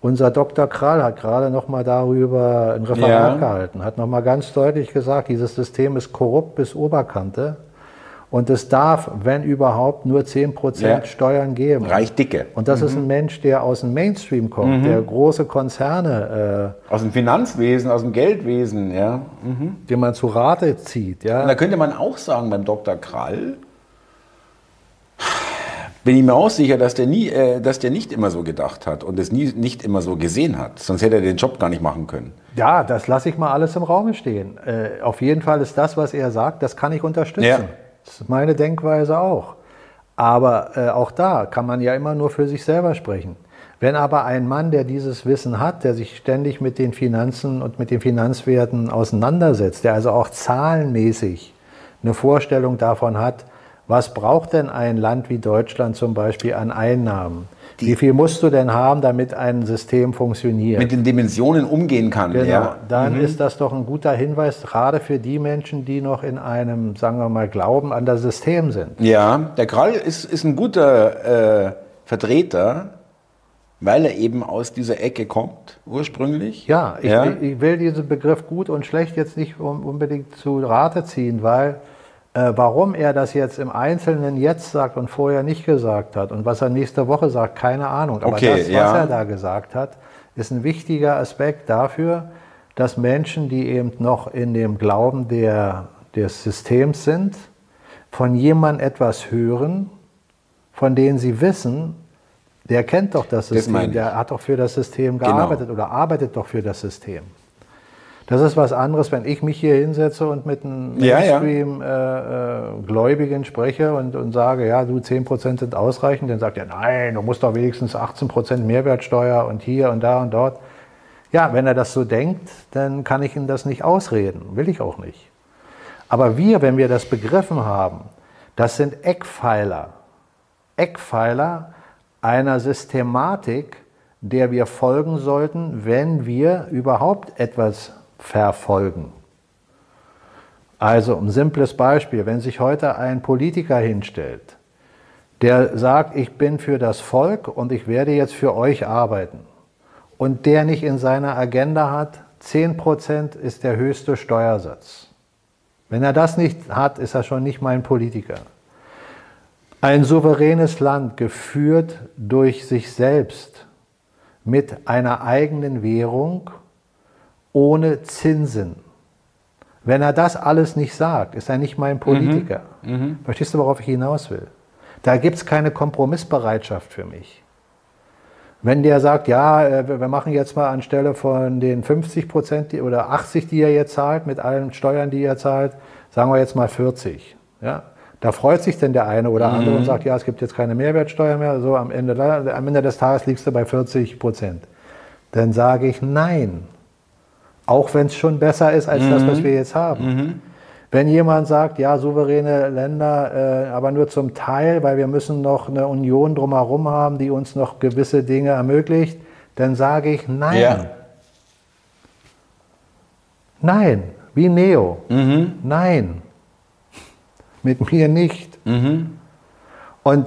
Unser Dr. Kral hat gerade noch mal darüber ein Referat ja. gehalten, hat noch mal ganz deutlich gesagt, dieses System ist korrupt bis Oberkante und es darf, wenn überhaupt, nur 10% ja. Steuern geben. Reicht dicke. Und das mhm. ist ein Mensch, der aus dem Mainstream kommt, mhm. der große Konzerne... Äh, aus dem Finanzwesen, aus dem Geldwesen, ja. Mhm. Den man zu Rate zieht, ja. Und da könnte man auch sagen beim Dr. Krall, bin ich mir auch sicher, dass der, nie, äh, dass der nicht immer so gedacht hat und es nie, nicht immer so gesehen hat. Sonst hätte er den Job gar nicht machen können. Ja, das lasse ich mal alles im Raum stehen. Äh, auf jeden Fall ist das, was er sagt, das kann ich unterstützen. Ja. Das ist meine Denkweise auch. Aber äh, auch da kann man ja immer nur für sich selber sprechen. Wenn aber ein Mann, der dieses Wissen hat, der sich ständig mit den Finanzen und mit den Finanzwerten auseinandersetzt, der also auch zahlenmäßig eine Vorstellung davon hat, was braucht denn ein Land wie Deutschland zum Beispiel an Einnahmen? Wie viel musst du denn haben, damit ein System funktioniert? Mit den Dimensionen umgehen kann. Genau, ja. dann mhm. ist das doch ein guter Hinweis, gerade für die Menschen, die noch in einem, sagen wir mal, Glauben an das System sind. Ja, der Krall ist, ist ein guter äh, Vertreter, weil er eben aus dieser Ecke kommt, ursprünglich. Ja, ich, ja. ich will diesen Begriff gut und schlecht jetzt nicht unbedingt zu Rate ziehen, weil warum er das jetzt im Einzelnen jetzt sagt und vorher nicht gesagt hat und was er nächste Woche sagt, keine Ahnung. Aber okay, das, was ja. er da gesagt hat, ist ein wichtiger Aspekt dafür, dass Menschen, die eben noch in dem Glauben der, des Systems sind, von jemandem etwas hören, von denen sie wissen, der kennt doch das System, das der hat doch für das System genau. gearbeitet genau. oder arbeitet doch für das System. Das ist was anderes, wenn ich mich hier hinsetze und mit einem Mainstream-Gläubigen ja, ja. äh, spreche und, und sage, ja, du 10% sind ausreichend, dann sagt er, nein, du musst doch wenigstens 18% Mehrwertsteuer und hier und da und dort. Ja, wenn er das so denkt, dann kann ich ihm das nicht ausreden, will ich auch nicht. Aber wir, wenn wir das begriffen haben, das sind Eckpfeiler, Eckpfeiler einer Systematik, der wir folgen sollten, wenn wir überhaupt etwas verfolgen. Also ein simples Beispiel, wenn sich heute ein Politiker hinstellt, der sagt, ich bin für das Volk und ich werde jetzt für euch arbeiten und der nicht in seiner Agenda hat, 10% ist der höchste Steuersatz. Wenn er das nicht hat, ist er schon nicht mein Politiker. Ein souveränes Land, geführt durch sich selbst, mit einer eigenen Währung ohne Zinsen. Wenn er das alles nicht sagt, ist er nicht mein Politiker. Mhm. Mhm. Verstehst du, worauf ich hinaus will? Da gibt es keine Kompromissbereitschaft für mich. Wenn der sagt, ja, äh, wir machen jetzt mal anstelle von den 50 Prozent oder 80, die er jetzt zahlt, mit allen Steuern, die er zahlt, sagen wir jetzt mal 40. Ja? Da freut sich denn der eine oder andere Mhm. und sagt, ja, es gibt jetzt keine Mehrwertsteuer mehr. So am Ende, am Ende des Tages liegst du bei 40 Prozent. Dann sage ich nein. Auch wenn es schon besser ist als das, Mhm. was wir jetzt haben. Wenn jemand sagt, ja, souveräne Länder, äh, aber nur zum Teil, weil wir müssen noch eine Union drumherum haben, die uns noch gewisse Dinge ermöglicht, dann sage ich nein. Ja. Nein, wie Neo. Mhm. Nein, mit mir nicht. Mhm. Und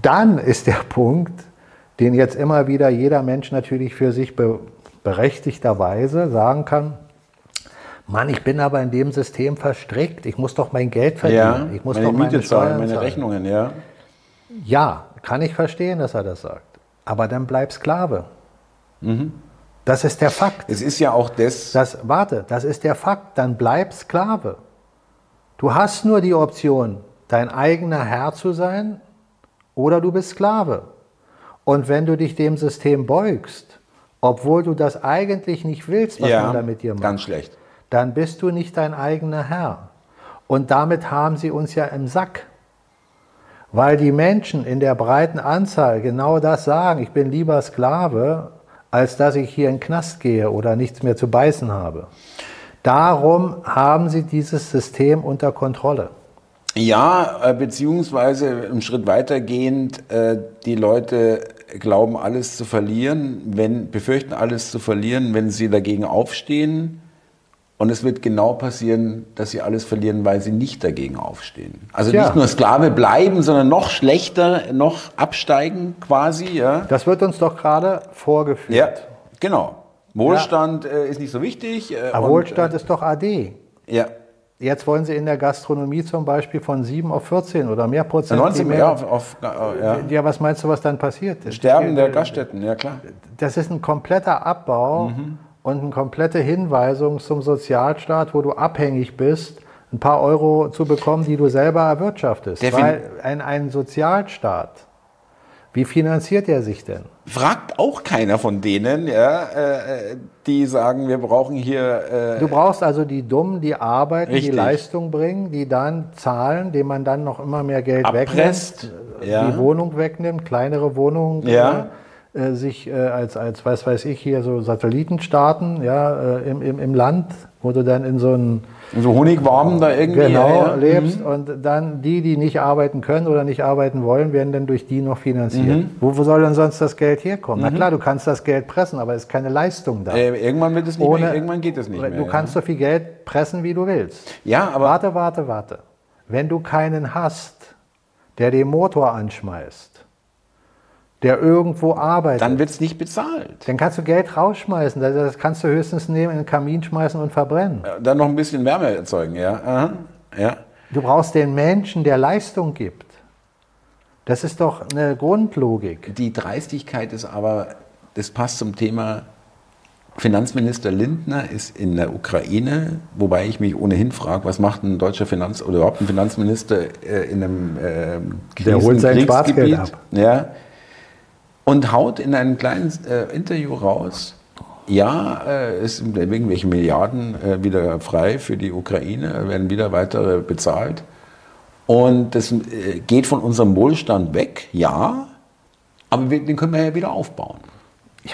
dann ist der Punkt, den jetzt immer wieder jeder Mensch natürlich für sich be berechtigterweise sagen kann, Mann, ich bin aber in dem System verstrickt, ich muss doch mein Geld verdienen, Ja, ich muss meine doch meine Miete zahlen, meine. Rechnungen, ja. Ja, kann ich verstehen, dass er das sagt. Aber dann bleib Sklave. Mhm. Das ist der Fakt. Es ist ja auch das, Das, warte, das ist der Fakt. Dann bleib Sklave. Du hast nur die Option, dein eigener Herr zu sein oder du bist Sklave. Und wenn du dich dem System beugst, obwohl du das eigentlich nicht willst, was ja, man da mit dir macht, ganz schlecht. dann bist du nicht dein eigener Herr. Und damit haben sie uns ja im Sack. Weil die Menschen in der breiten Anzahl genau das sagen, ich bin lieber Sklave, als dass ich hier in den Knast gehe oder nichts mehr zu beißen habe. Darum haben sie dieses System unter Kontrolle. Ja, äh, beziehungsweise einen Schritt weitergehend, äh, die Leute glauben alles zu verlieren, wenn, befürchten alles zu verlieren, wenn sie dagegen aufstehen. Und es wird genau passieren, dass sie alles verlieren, weil sie nicht dagegen aufstehen. Also Tja. nicht nur Sklave bleiben, sondern noch schlechter, noch absteigen quasi. Ja, Das wird uns doch gerade vorgeführt. ja genau. Wohlstand äh, ist nicht so wichtig. Äh, Aber Wohlstand ist doch AD. Äh, ja. Jetzt wollen sie in der Gastronomie zum Beispiel von 7 auf 14 oder mehr Prozent. 19, die mehr- ja, auf, auf, ja. ja, was meinst du, was dann passiert ist? Sterben der Gaststätten, ja klar. Das ist ein kompletter Abbau und eine komplette Hinweisung zum Sozialstaat, wo du abhängig bist, ein paar Euro zu bekommen, die du selber erwirtschaftest. Der fin- Weil ein, ein Sozialstaat, wie finanziert er sich denn? Fragt auch keiner von denen, ja, äh, die sagen, wir brauchen hier. Äh, Du brauchst also die Dummen, die arbeiten, Richtig. die Leistung bringen, die dann zahlen, denen man dann noch immer mehr Geld Abpresst, wegnimmt, ja. die Wohnung wegnimmt, kleinere Wohnungen, Ja. äh, sich äh, als, als, was weiß ich, hier so Satellitenstaaten ja, äh, im, im, im Land, wo du dann in so einem so Honigwaben da irgendwie. genau ja, ja. lebst und dann die, die nicht arbeiten können oder nicht arbeiten wollen, werden dann durch die noch finanziert. Mhm. Wo, wo soll denn sonst das Geld herkommen? Na klar, du kannst das Geld pressen, aber es ist keine Leistung da. Äh, irgendwann wird es nicht Ohne- mehr, irgendwann geht es nicht mehr. Du kannst so viel Geld pressen, wie du willst. ja. ja, aber Warte, warte, warte. Wenn du keinen hast, der den Motor anschmeißt, der irgendwo arbeitet, dann dann, wird es nicht bezahlt. kannst du Geld rausschmeißen. Das, kannst du höchstens nehmen, in den Kamin schmeißen und verbrennen. Äh, Dann noch ein bisschen Wärme erzeugen, ja. Aha. ja. Du brauchst den Menschen, der Leistung gibt. Das ist doch eine Grundlogik. Die Dreistigkeit ist aber, das passt zum Thema. Finanzminister Lindner ist in der Ukraine, wobei ich mich ohnehin frage, was macht ein deutscher Finanz- oder überhaupt ein Finanzminister äh, in einem äh, Der holt sein Kriegsgebiet, Schwarzgeld ab. Ja, und haut in einem kleinen äh, Interview raus, ja, äh, es sind irgendwelche Milliarden äh, wieder frei für die Ukraine, werden wieder weitere bezahlt. Und das äh, geht von unserem Wohlstand weg, ja, aber wir, den können wir ja wieder aufbauen.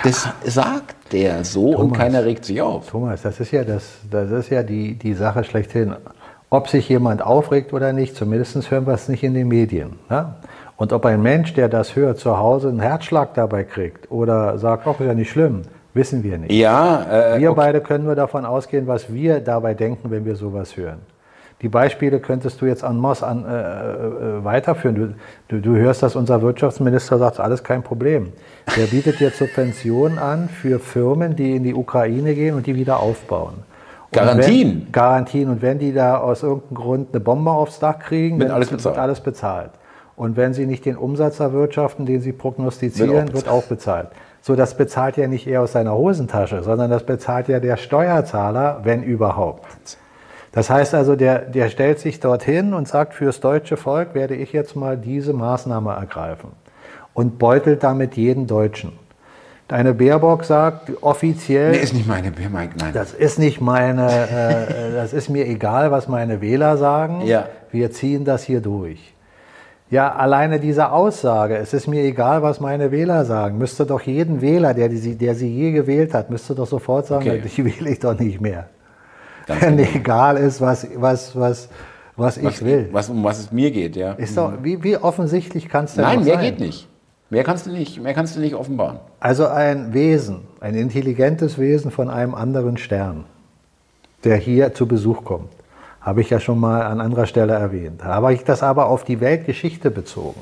Das sagt der so und Thomas. keiner regt sich auf. Thomas, das ist ja, das, das ist ja die, die Sache schlechthin. Ob sich jemand aufregt oder nicht, zumindest hören wir es nicht in den Medien. Ne? Und ob ein Mensch, der das hört, zu Hause einen Herzschlag dabei kriegt oder sagt, ach, ist ja nicht schlimm, wissen wir nicht. Ja, äh, Wir okay. beide können nur davon ausgehen, was wir dabei denken, wenn wir sowas hören. Die Beispiele könntest du jetzt an Moss an, äh, äh, weiterführen. Du, du, du hörst, dass unser Wirtschaftsminister sagt, alles kein Problem. Der bietet jetzt Subventionen an für Firmen, die in die Ukraine gehen und die wieder aufbauen. Und Garantien? Wenn, Garantien. Und wenn die da aus irgendeinem Grund eine Bombe aufs Dach kriegen, Wird alles bezahlt. wird alles bezahlt. Und wenn sie nicht den Umsatz erwirtschaften, den sie prognostizieren, Wird auch wird auch bezahlt. So, das bezahlt ja nicht er aus seiner Hosentasche, sondern das bezahlt ja der Steuerzahler, wenn überhaupt. Das heißt also, der, der stellt sich dorthin und sagt, fürs deutsche Volk werde ich jetzt mal diese Maßnahme ergreifen und beutelt damit jeden Deutschen. Deine Baerbock sagt offiziell, Nee, ist nicht meine Mike, nein. das ist nicht meine, äh, äh, das ist mir egal, was meine Wähler sagen. Ja. wir ziehen das hier durch. Ja, alleine diese Aussage, es ist mir egal, was meine Wähler sagen, müsste doch jeden Wähler, der, die, der sie je gewählt hat, müsste doch sofort sagen, Okay. die wähle ich doch nicht mehr. Ganz Wenn genau. egal ist, was, was, was, was ich was, will. Was, um was es mir geht, ja. Ist doch, wie, wie offensichtlich kann es denn Nein, mehr sein? geht nicht. Mehr kannst du nicht, mehr kannst du nicht offenbaren. Also ein Wesen, ein intelligentes Wesen von einem anderen Stern, der hier zu Besuch kommt, habe ich ja schon mal an anderer Stelle erwähnt. Habe ich das aber auf die Weltgeschichte bezogen.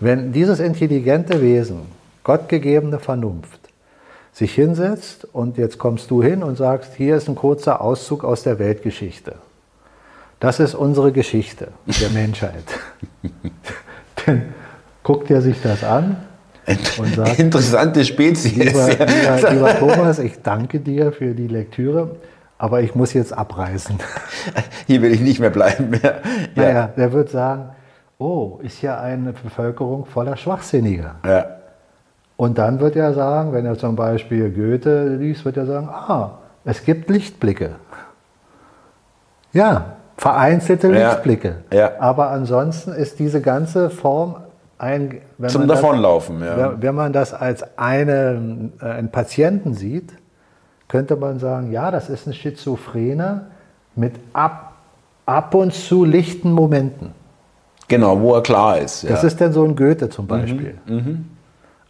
Wenn dieses intelligente Wesen, gottgegebene Vernunft, sich hinsetzt und jetzt kommst du hin und sagst, hier ist ein kurzer Auszug aus der Weltgeschichte. Das ist unsere Geschichte der Menschheit. Dann guckt er sich das an und sagt, Interessante Spezies. Lieber, lieber, lieber Thomas, ich danke dir für die Lektüre, aber ich muss jetzt abreißen. Hier will ich nicht mehr bleiben. Ja. Naja, der wird sagen, oh, ist ja eine Bevölkerung voller Schwachsinniger. Ja. Und dann wird er sagen, wenn er zum Beispiel Goethe liest, wird er sagen, ah, es gibt Lichtblicke. Ja, vereinzelte Ja, Lichtblicke. ja. Aber ansonsten ist diese ganze Form ein... Wenn Zum man das- Davonlaufen, ja. Wenn, wenn man das als eine, äh, einen Patienten sieht, könnte man sagen, ja, das ist ein Schizophrener mit ab, ab und zu lichten Momenten. Genau, wo er klar ist. Ja. Mhm, Das ist dann so ein Goethe zum Beispiel.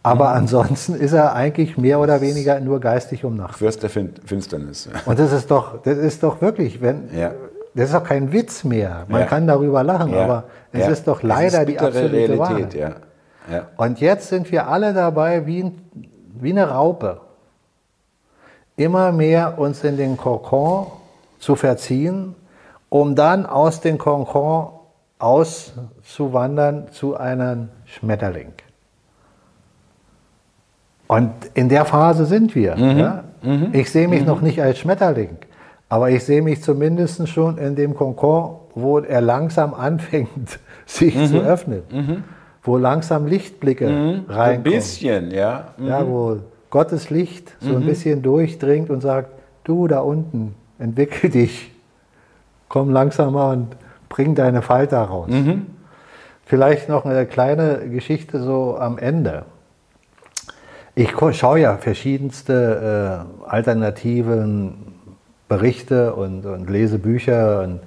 Aber ansonsten ist er eigentlich mehr oder weniger nur geistig umnachtet. Fürst der fin Finsternis. Ja. Und das ist doch, das ist doch wirklich, wenn, Ja. das ist doch kein Witz mehr. Man Ja. kann darüber lachen, aber es ist doch leider ist die absolute Realität. Wahrheit. Und jetzt sind wir alle dabei wie, ein, wie eine Raupe. Immer mehr uns in den Kokon zu verziehen, um dann aus dem Kokon auszuwandern zu einem Schmetterling. Und in der Phase sind wir. Ja? Ich sehe mich noch nicht als Schmetterling, aber ich sehe mich zumindest schon in dem Kokon, wo er langsam anfängt, sich zu öffnen. Wo langsam Lichtblicke ein reinkommen. bisschen, ja. Ja, wo Gottes Licht so ein bisschen durchdringt und sagt, du da unten, entwickel dich, komm langsamer und bring deine Falter raus. Vielleicht noch eine kleine Geschichte so am Ende. Ich schaue ja verschiedenste äh, alternativen Berichte und, und lese Bücher. Und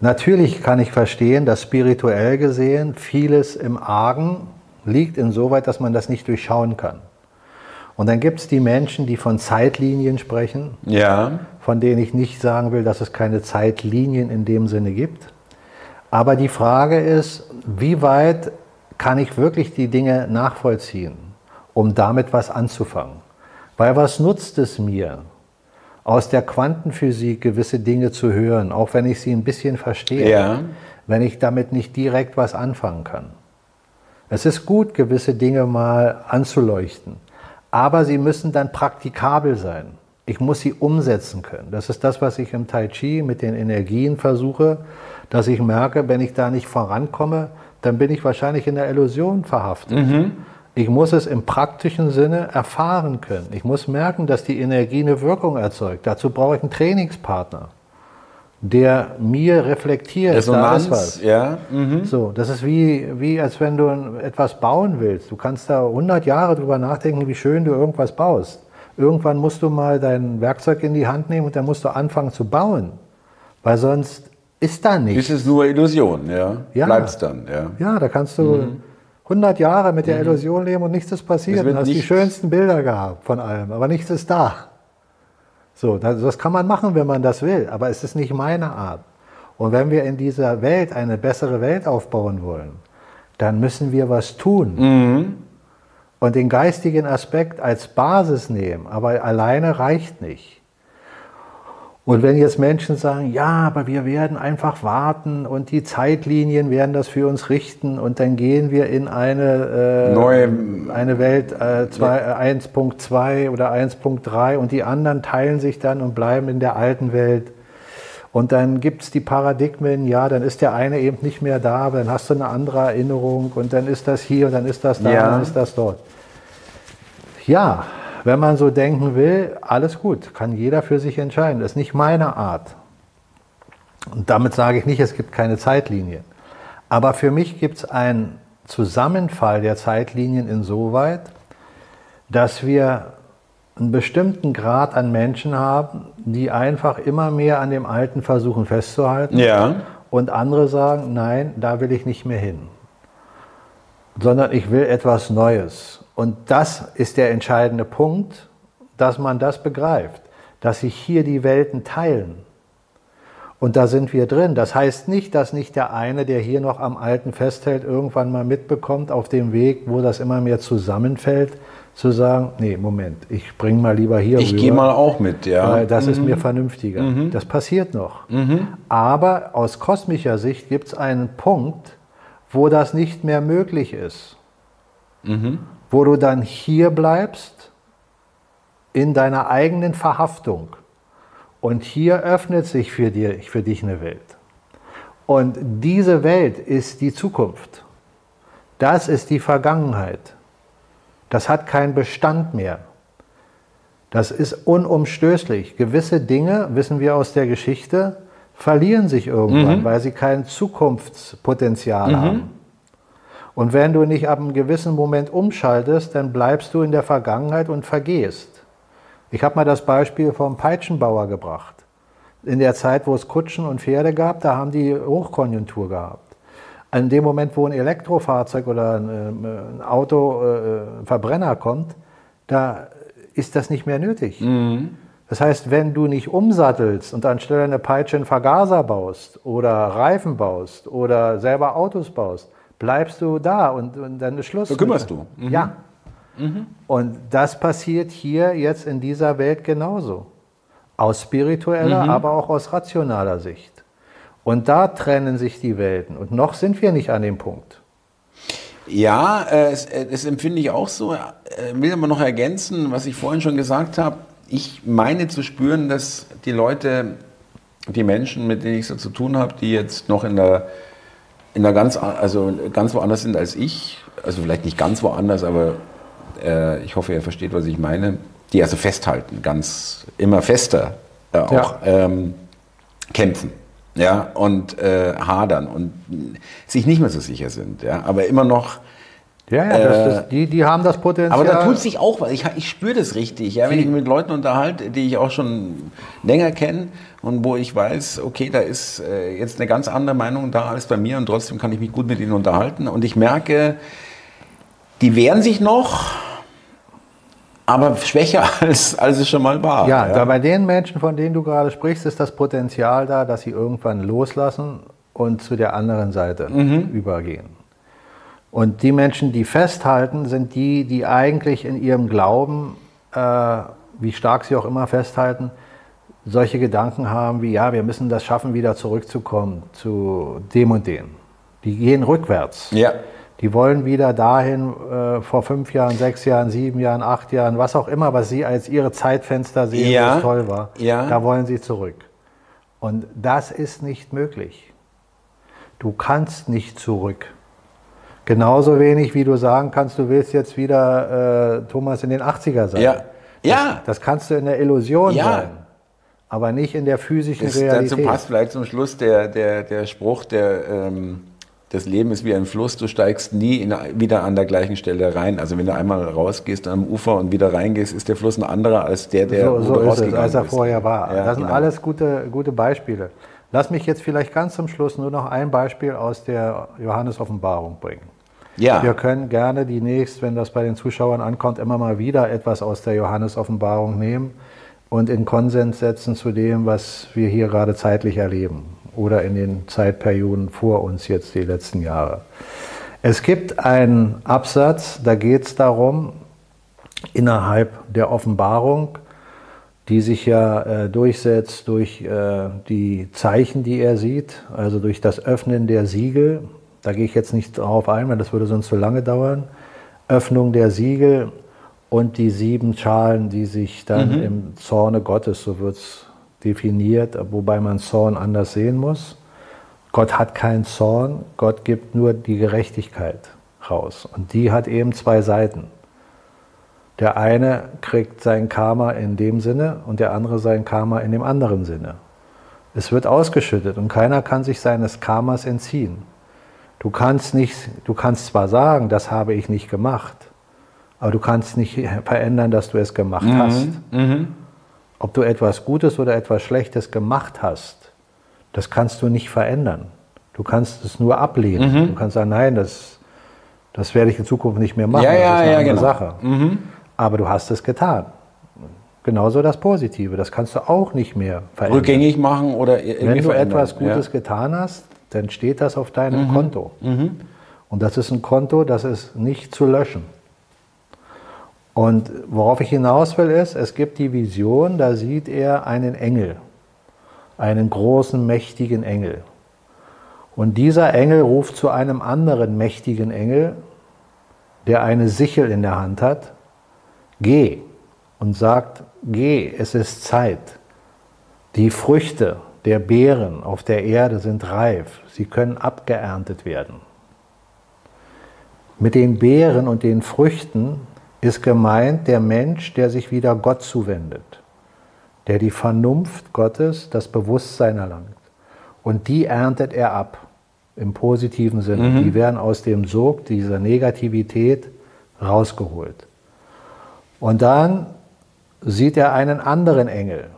natürlich kann ich verstehen, dass spirituell gesehen vieles im Argen liegt, insoweit, dass man das nicht durchschauen kann. Und dann gibt es die Menschen, die von Zeitlinien sprechen, Ja. von denen ich nicht sagen will, dass es keine Zeitlinien in dem Sinne gibt. Aber die Frage ist, wie weit kann ich wirklich die Dinge nachvollziehen, um damit was anzufangen? Weil was nutzt es mir, aus der Quantenphysik gewisse Dinge zu hören, auch wenn ich sie ein bisschen verstehe, Ja. wenn ich damit nicht direkt was anfangen kann? Es ist gut, gewisse Dinge mal anzuleuchten, aber sie müssen dann praktikabel sein. Ich muss sie umsetzen können. Das ist das, was ich im Tai Chi mit den Energien versuche, dass ich merke, wenn ich da nicht vorankomme, dann bin ich wahrscheinlich in der Illusion verhaftet. Ich muss es im praktischen Sinne erfahren können. Ich muss merken, dass die Energie eine Wirkung erzeugt. Dazu brauche ich einen Trainingspartner, der mir reflektiert. da ist was. Resonanz, ja. Mhm. So, das ist wie, wie als wenn du etwas bauen willst. Du kannst da 100 Jahre drüber nachdenken, wie schön du irgendwas baust. Irgendwann musst du mal dein Werkzeug in die Hand nehmen und dann musst du anfangen zu bauen. Weil sonst ist da nichts. Ist es nur Illusion, ja. Ja. Bleibt's dann, ja. Ja, da kannst du 100 Jahre mit der Illusion leben und nichts ist passiert. Du hast die schönsten Bilder gehabt von allem, aber nichts ist da. So, das, das kann man machen, wenn man das will, aber es ist nicht meine Art. Und wenn wir in dieser Welt eine bessere Welt aufbauen wollen, dann müssen wir was tun. Und den geistigen Aspekt als Basis nehmen, aber alleine reicht nicht. Und wenn jetzt Menschen sagen, ja, aber wir werden einfach warten und die Zeitlinien werden das für uns richten und dann gehen wir in eine, äh, Neue- eine Welt äh, zwei- äh, 1.2 oder 1.3 und die anderen teilen sich dann und bleiben in der alten Welt. Und dann gibt es die Paradigmen, ja, dann ist der eine eben nicht mehr da, aber dann hast du eine andere Erinnerung und dann ist das hier und dann ist das da Ja. und dann ist das dort. Ja, wenn man so denken will, alles gut, kann jeder für sich entscheiden. Das ist nicht meine Art. Und damit sage ich nicht, es gibt keine Zeitlinien. Aber für mich gibt es einen Zusammenfall der Zeitlinien insoweit, dass wir einen bestimmten Grad an Menschen haben, die einfach immer mehr an dem Alten versuchen festzuhalten. Ja. Und andere sagen, nein, da will ich nicht mehr hin. Sondern ich will etwas Neues. Und das ist der entscheidende Punkt, dass man das begreift, dass sich hier die Welten teilen. Und da sind wir drin. Das heißt nicht, dass nicht der eine, der hier noch am Alten festhält, irgendwann mal mitbekommt auf dem Weg, wo das immer mehr zusammenfällt, zu sagen, nee, Moment, ich bringe mal lieber hier Ich gehe mal auch mit, ja. Weil das mhm. ist mir vernünftiger. Mhm. Das passiert noch. Mhm. Aber aus kosmischer Sicht gibt es einen Punkt, wo das nicht mehr möglich ist. Wo du dann hier bleibst in deiner eigenen Verhaftung. Und hier öffnet sich für, dir, für dich eine Welt. Und diese Welt ist die Zukunft. Das ist die Vergangenheit. Das hat keinen Bestand mehr. Das ist unumstößlich. Gewisse Dinge, wissen wir aus der Geschichte, verlieren sich irgendwann, mhm. weil sie kein Zukunftspotenzial mhm. haben. Und wenn du nicht ab einem gewissen Moment umschaltest, dann bleibst du in der Vergangenheit und vergehst. Ich habe mal das Beispiel vom Peitschenbauer gebracht. In der Zeit, wo es Kutschen und Pferde gab, da haben die Hochkonjunktur gehabt. In dem Moment, wo ein Elektrofahrzeug oder ein, äh, ein Auto, äh, ein Verbrenner kommt, da ist das nicht mehr nötig. Mhm. Das heißt, wenn du nicht umsattelst und anstelle einer Peitsche einen Vergaser baust oder Reifen baust oder selber Autos baust, bleibst du da und, und dann ist Schluss. Da kümmerst du. Mhm. Ja. Mhm. Und das passiert hier jetzt in dieser Welt genauso. Aus spiritueller, mhm. aber auch aus rationaler Sicht. Und da trennen sich die Welten. Und noch sind wir nicht an dem Punkt. Ja, äh, es, äh, das empfinde ich auch so. Äh, will aber noch ergänzen, was ich vorhin schon gesagt habe. Ich meine zu spüren, dass die Leute, die Menschen, mit denen ich so zu tun habe, die jetzt noch in der, in der ganz, also ganz woanders sind als ich, also vielleicht nicht ganz woanders, aber äh, ich hoffe, ihr versteht, was ich meine, die also festhalten, ganz immer fester äh, auch ja. ähm, kämpfen ja, und äh, hadern und sich nicht mehr so sicher sind, ja, aber immer noch. Ja, ja, das, das, äh, die, die haben das Potenzial. Aber da tut sich auch was. Ich, ich spüre das richtig, ja, wenn ich mit Leuten unterhalte, die ich auch schon länger kenne und wo ich weiß, okay, da ist äh, jetzt eine ganz andere Meinung da als bei mir und trotzdem kann ich mich gut mit ihnen unterhalten und ich merke, die wehren sich noch, aber schwächer als, als es schon mal war. Ja, ja, bei den Menschen, von denen du gerade sprichst, ist das Potenzial da, dass sie irgendwann loslassen und zu der anderen Seite mhm. übergehen. Und die Menschen, die festhalten, sind die, die eigentlich in ihrem Glauben, äh, wie stark sie auch immer festhalten, solche Gedanken haben wie, ja, wir müssen das schaffen, wieder zurückzukommen zu dem und dem. Die gehen rückwärts. Ja. Die wollen wieder dahin äh, vor fünf Jahren, sechs Jahren, sieben Jahren, acht Jahren, was auch immer, was sie als ihre Zeitfenster sehen, ja, was toll war. Ja. Da wollen sie zurück. Und das ist nicht möglich. Du kannst nicht zurück. Genauso wenig, wie du sagen kannst, du willst jetzt wieder äh, Thomas in den 80er sein. Ja. ja. Das, das kannst du in der Illusion ja. sein, aber nicht in der physischen das, Realität. Dazu passt vielleicht zum Schluss der, der, der Spruch, der ähm, das Leben ist wie ein Fluss, du steigst nie in, wieder an der gleichen Stelle rein. Also wenn du einmal rausgehst am Ufer und wieder reingehst, ist der Fluss ein anderer als der, der so, so ist es, als er vorher war. Ja, das sind genau. alles gute, gute Beispiele. Lass mich jetzt vielleicht ganz zum Schluss nur noch ein Beispiel aus der Johannes-Offenbarung bringen. Ja. Wir können gerne demnächst, wenn das bei den Zuschauern ankommt, immer mal wieder etwas aus der Johannes-Offenbarung nehmen und in Konsens setzen zu dem, was wir hier gerade zeitlich erleben oder in den Zeitperioden vor uns jetzt die letzten Jahre. Es gibt einen Absatz, da geht es darum, innerhalb der Offenbarung, die sich ja äh, durchsetzt durch äh, die Zeichen, die er sieht, also durch das Öffnen der Siegel. Da gehe ich jetzt nicht drauf ein, weil das würde sonst zu lange dauern. Öffnung der Siegel und die sieben Schalen, die sich dann mhm. im Zorne Gottes, so wird es definiert, wobei man Zorn anders sehen muss. Gott hat keinen Zorn, Gott gibt nur die Gerechtigkeit raus. Und die hat eben zwei Seiten. Der eine kriegt sein Karma in dem Sinne und der andere sein Karma in dem anderen Sinne. Es wird ausgeschüttet und keiner kann sich seines Karmas entziehen. Du kannst, nicht, du kannst zwar sagen, das habe ich nicht gemacht, aber du kannst nicht verändern, dass du es gemacht mhm. hast. Mhm. Ob du etwas Gutes oder etwas Schlechtes gemacht hast, das kannst du nicht verändern. Du kannst es nur ablehnen. Mhm. Du kannst sagen, nein, das, das werde ich in Zukunft nicht mehr machen. Ja, ja, das ist eine ja, andere genau. Sache. Mhm. Aber du hast es getan. Genauso das Positive, das kannst du auch nicht mehr verändern. Rückgängig machen oder irgendwie Wenn du verändern. etwas Gutes ja. getan hast, dann steht das auf deinem mhm. Konto. Mhm. Und das ist ein Konto, das ist nicht zu löschen. Und worauf ich hinaus will, ist, es gibt die Vision, da sieht er einen Engel, einen großen, mächtigen Engel. Und dieser Engel ruft zu einem anderen mächtigen Engel, der eine Sichel in der Hand hat, geh und sagt, geh, es ist Zeit. Die Früchte der Beeren auf der Erde sind reif, sie können abgeerntet werden. Mit den Beeren und den Früchten ist gemeint der Mensch, der sich wieder Gott zuwendet, der die Vernunft Gottes, das Bewusstsein erlangt. Und die erntet er ab, im positiven Sinne. Mhm. Die werden aus dem Sog dieser Negativität rausgeholt. Und dann sieht er einen anderen Engel,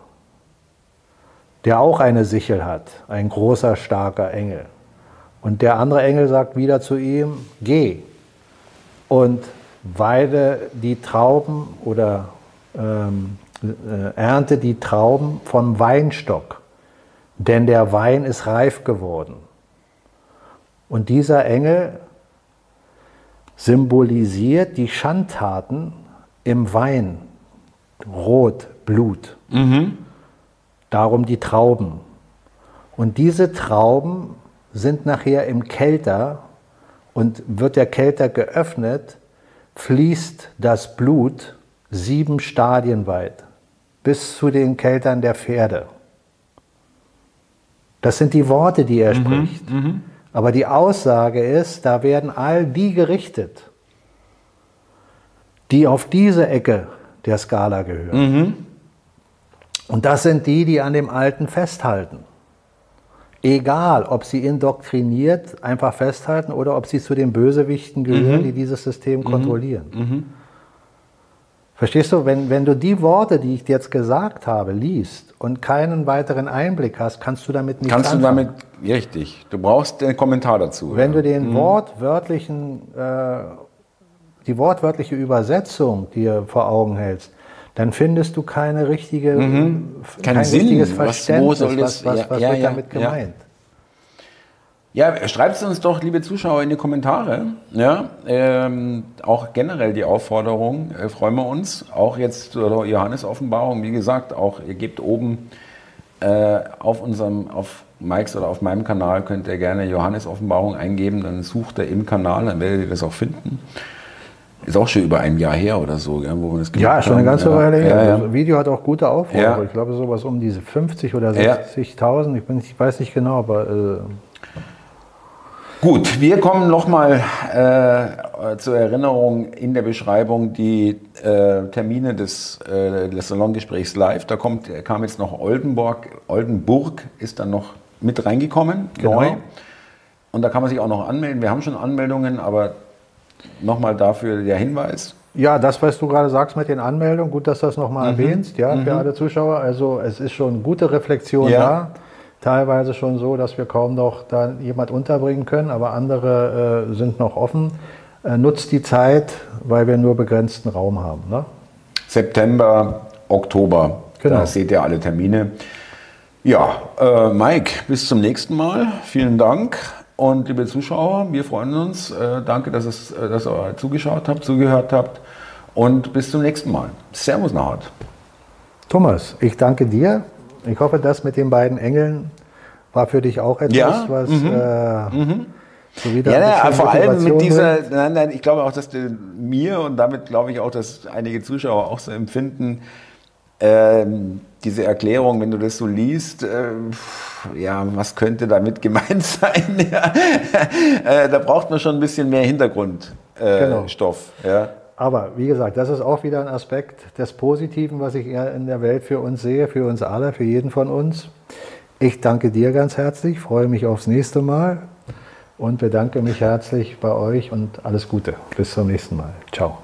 der auch eine Sichel hat, ein großer, starker Engel. Und der andere Engel sagt wieder zu ihm, geh und weide die Trauben oder ähm, äh, ernte die Trauben vom Weinstock, denn der Wein ist reif geworden. Und dieser Engel symbolisiert die Schandtaten im Wein, Rot, Blut. Mhm. Darum die Trauben. Und diese Trauben sind nachher im Kelter und wird der Kelter geöffnet, fließt das Blut sieben Stadien weit bis zu den Keltern der Pferde. Das sind die Worte, die er mhm, spricht. Mhm. Aber die Aussage ist, da werden all die gerichtet, die auf diese Ecke der Skala gehören. Mhm. Und das sind die, die an dem Alten festhalten. Egal, ob sie indoktriniert einfach festhalten oder ob sie zu den Bösewichten gehören, mhm. die dieses System mhm. kontrollieren. Mhm. Verstehst du, wenn, wenn du die Worte, die ich jetzt gesagt habe, liest und keinen weiteren Einblick hast, kannst du damit nicht Kannst anfangen. du damit, richtig, du brauchst den Kommentar dazu. Wenn ja. du den mhm. wortwörtlichen, äh, die wortwörtliche Übersetzung dir vor Augen hältst, dann findest du keine richtige, mhm. kein, kein Sinn. richtiges Verständnis, was, was, was, was ja, wird ja, damit gemeint. Ja, schreibt es uns doch, liebe Zuschauer, in die Kommentare. Ja, ähm, auch generell die Aufforderung, äh, freuen wir uns. Auch jetzt zur Johannes-Offenbarung, wie gesagt, auch ihr gebt oben äh, auf unserem, auf Mikes oder auf meinem Kanal könnt ihr gerne Johannes-Offenbarung eingeben, dann sucht er im Kanal, dann werdet ihr das auch finden. Ist auch schon über ein Jahr her oder so, gell, wo wir das gemacht Ja, schon eine ganze. Weile her. Ja, ja. Das Video hat auch gute Aufrufe. Ja. Ich glaube, sowas um diese 50 oder 60.000. Ich, ich weiß nicht genau, aber. Äh Gut, wir kommen nochmal äh, zur Erinnerung in der Beschreibung die äh, Termine des, äh, des Salongesprächs live. Da kommt, kam jetzt noch Oldenburg. Oldenburg ist dann noch mit reingekommen, genau. neu. Und da kann man sich auch noch anmelden. Wir haben schon Anmeldungen, aber Nochmal dafür der Hinweis. Ja, das, was du gerade sagst mit den Anmeldungen, gut, dass du das nochmal mhm. erwähnst, ja, mhm. für alle Zuschauer. Also es ist schon gute Reflexion ja. da. Teilweise schon so, dass wir kaum noch da jemand unterbringen können, aber andere äh, sind noch offen. Äh, nutzt die Zeit, weil wir nur begrenzten Raum haben. Ne? September, Oktober, genau. da seht ihr alle Termine. Ja, äh, Mike, bis zum nächsten Mal. Vielen Dank. Und liebe Zuschauer, wir freuen uns. Äh, danke, dass, es, äh, dass ihr zugeschaut habt, zugehört habt. Und bis zum nächsten Mal. Servus, Nahat. Thomas, ich danke dir. Ich hoffe, das mit den beiden Engeln war für dich auch etwas, ja, was. Mhm, äh, mhm. So ja, ja vor allem mit dieser, nein, nein, ich glaube auch, dass mir und damit glaube ich auch, dass einige Zuschauer auch so empfinden, ähm, diese Erklärung, wenn du das so liest, äh, ja, was könnte damit gemeint sein? ja. äh, da braucht man schon ein bisschen mehr Hintergrundstoff. Äh, genau. ja. Aber wie gesagt, das ist auch wieder ein Aspekt des Positiven, was ich in der Welt für uns sehe, für uns alle, für jeden von uns. Ich danke dir ganz herzlich, freue mich aufs nächste Mal und bedanke mich herzlich bei euch und alles Gute. Bis zum nächsten Mal. Ciao.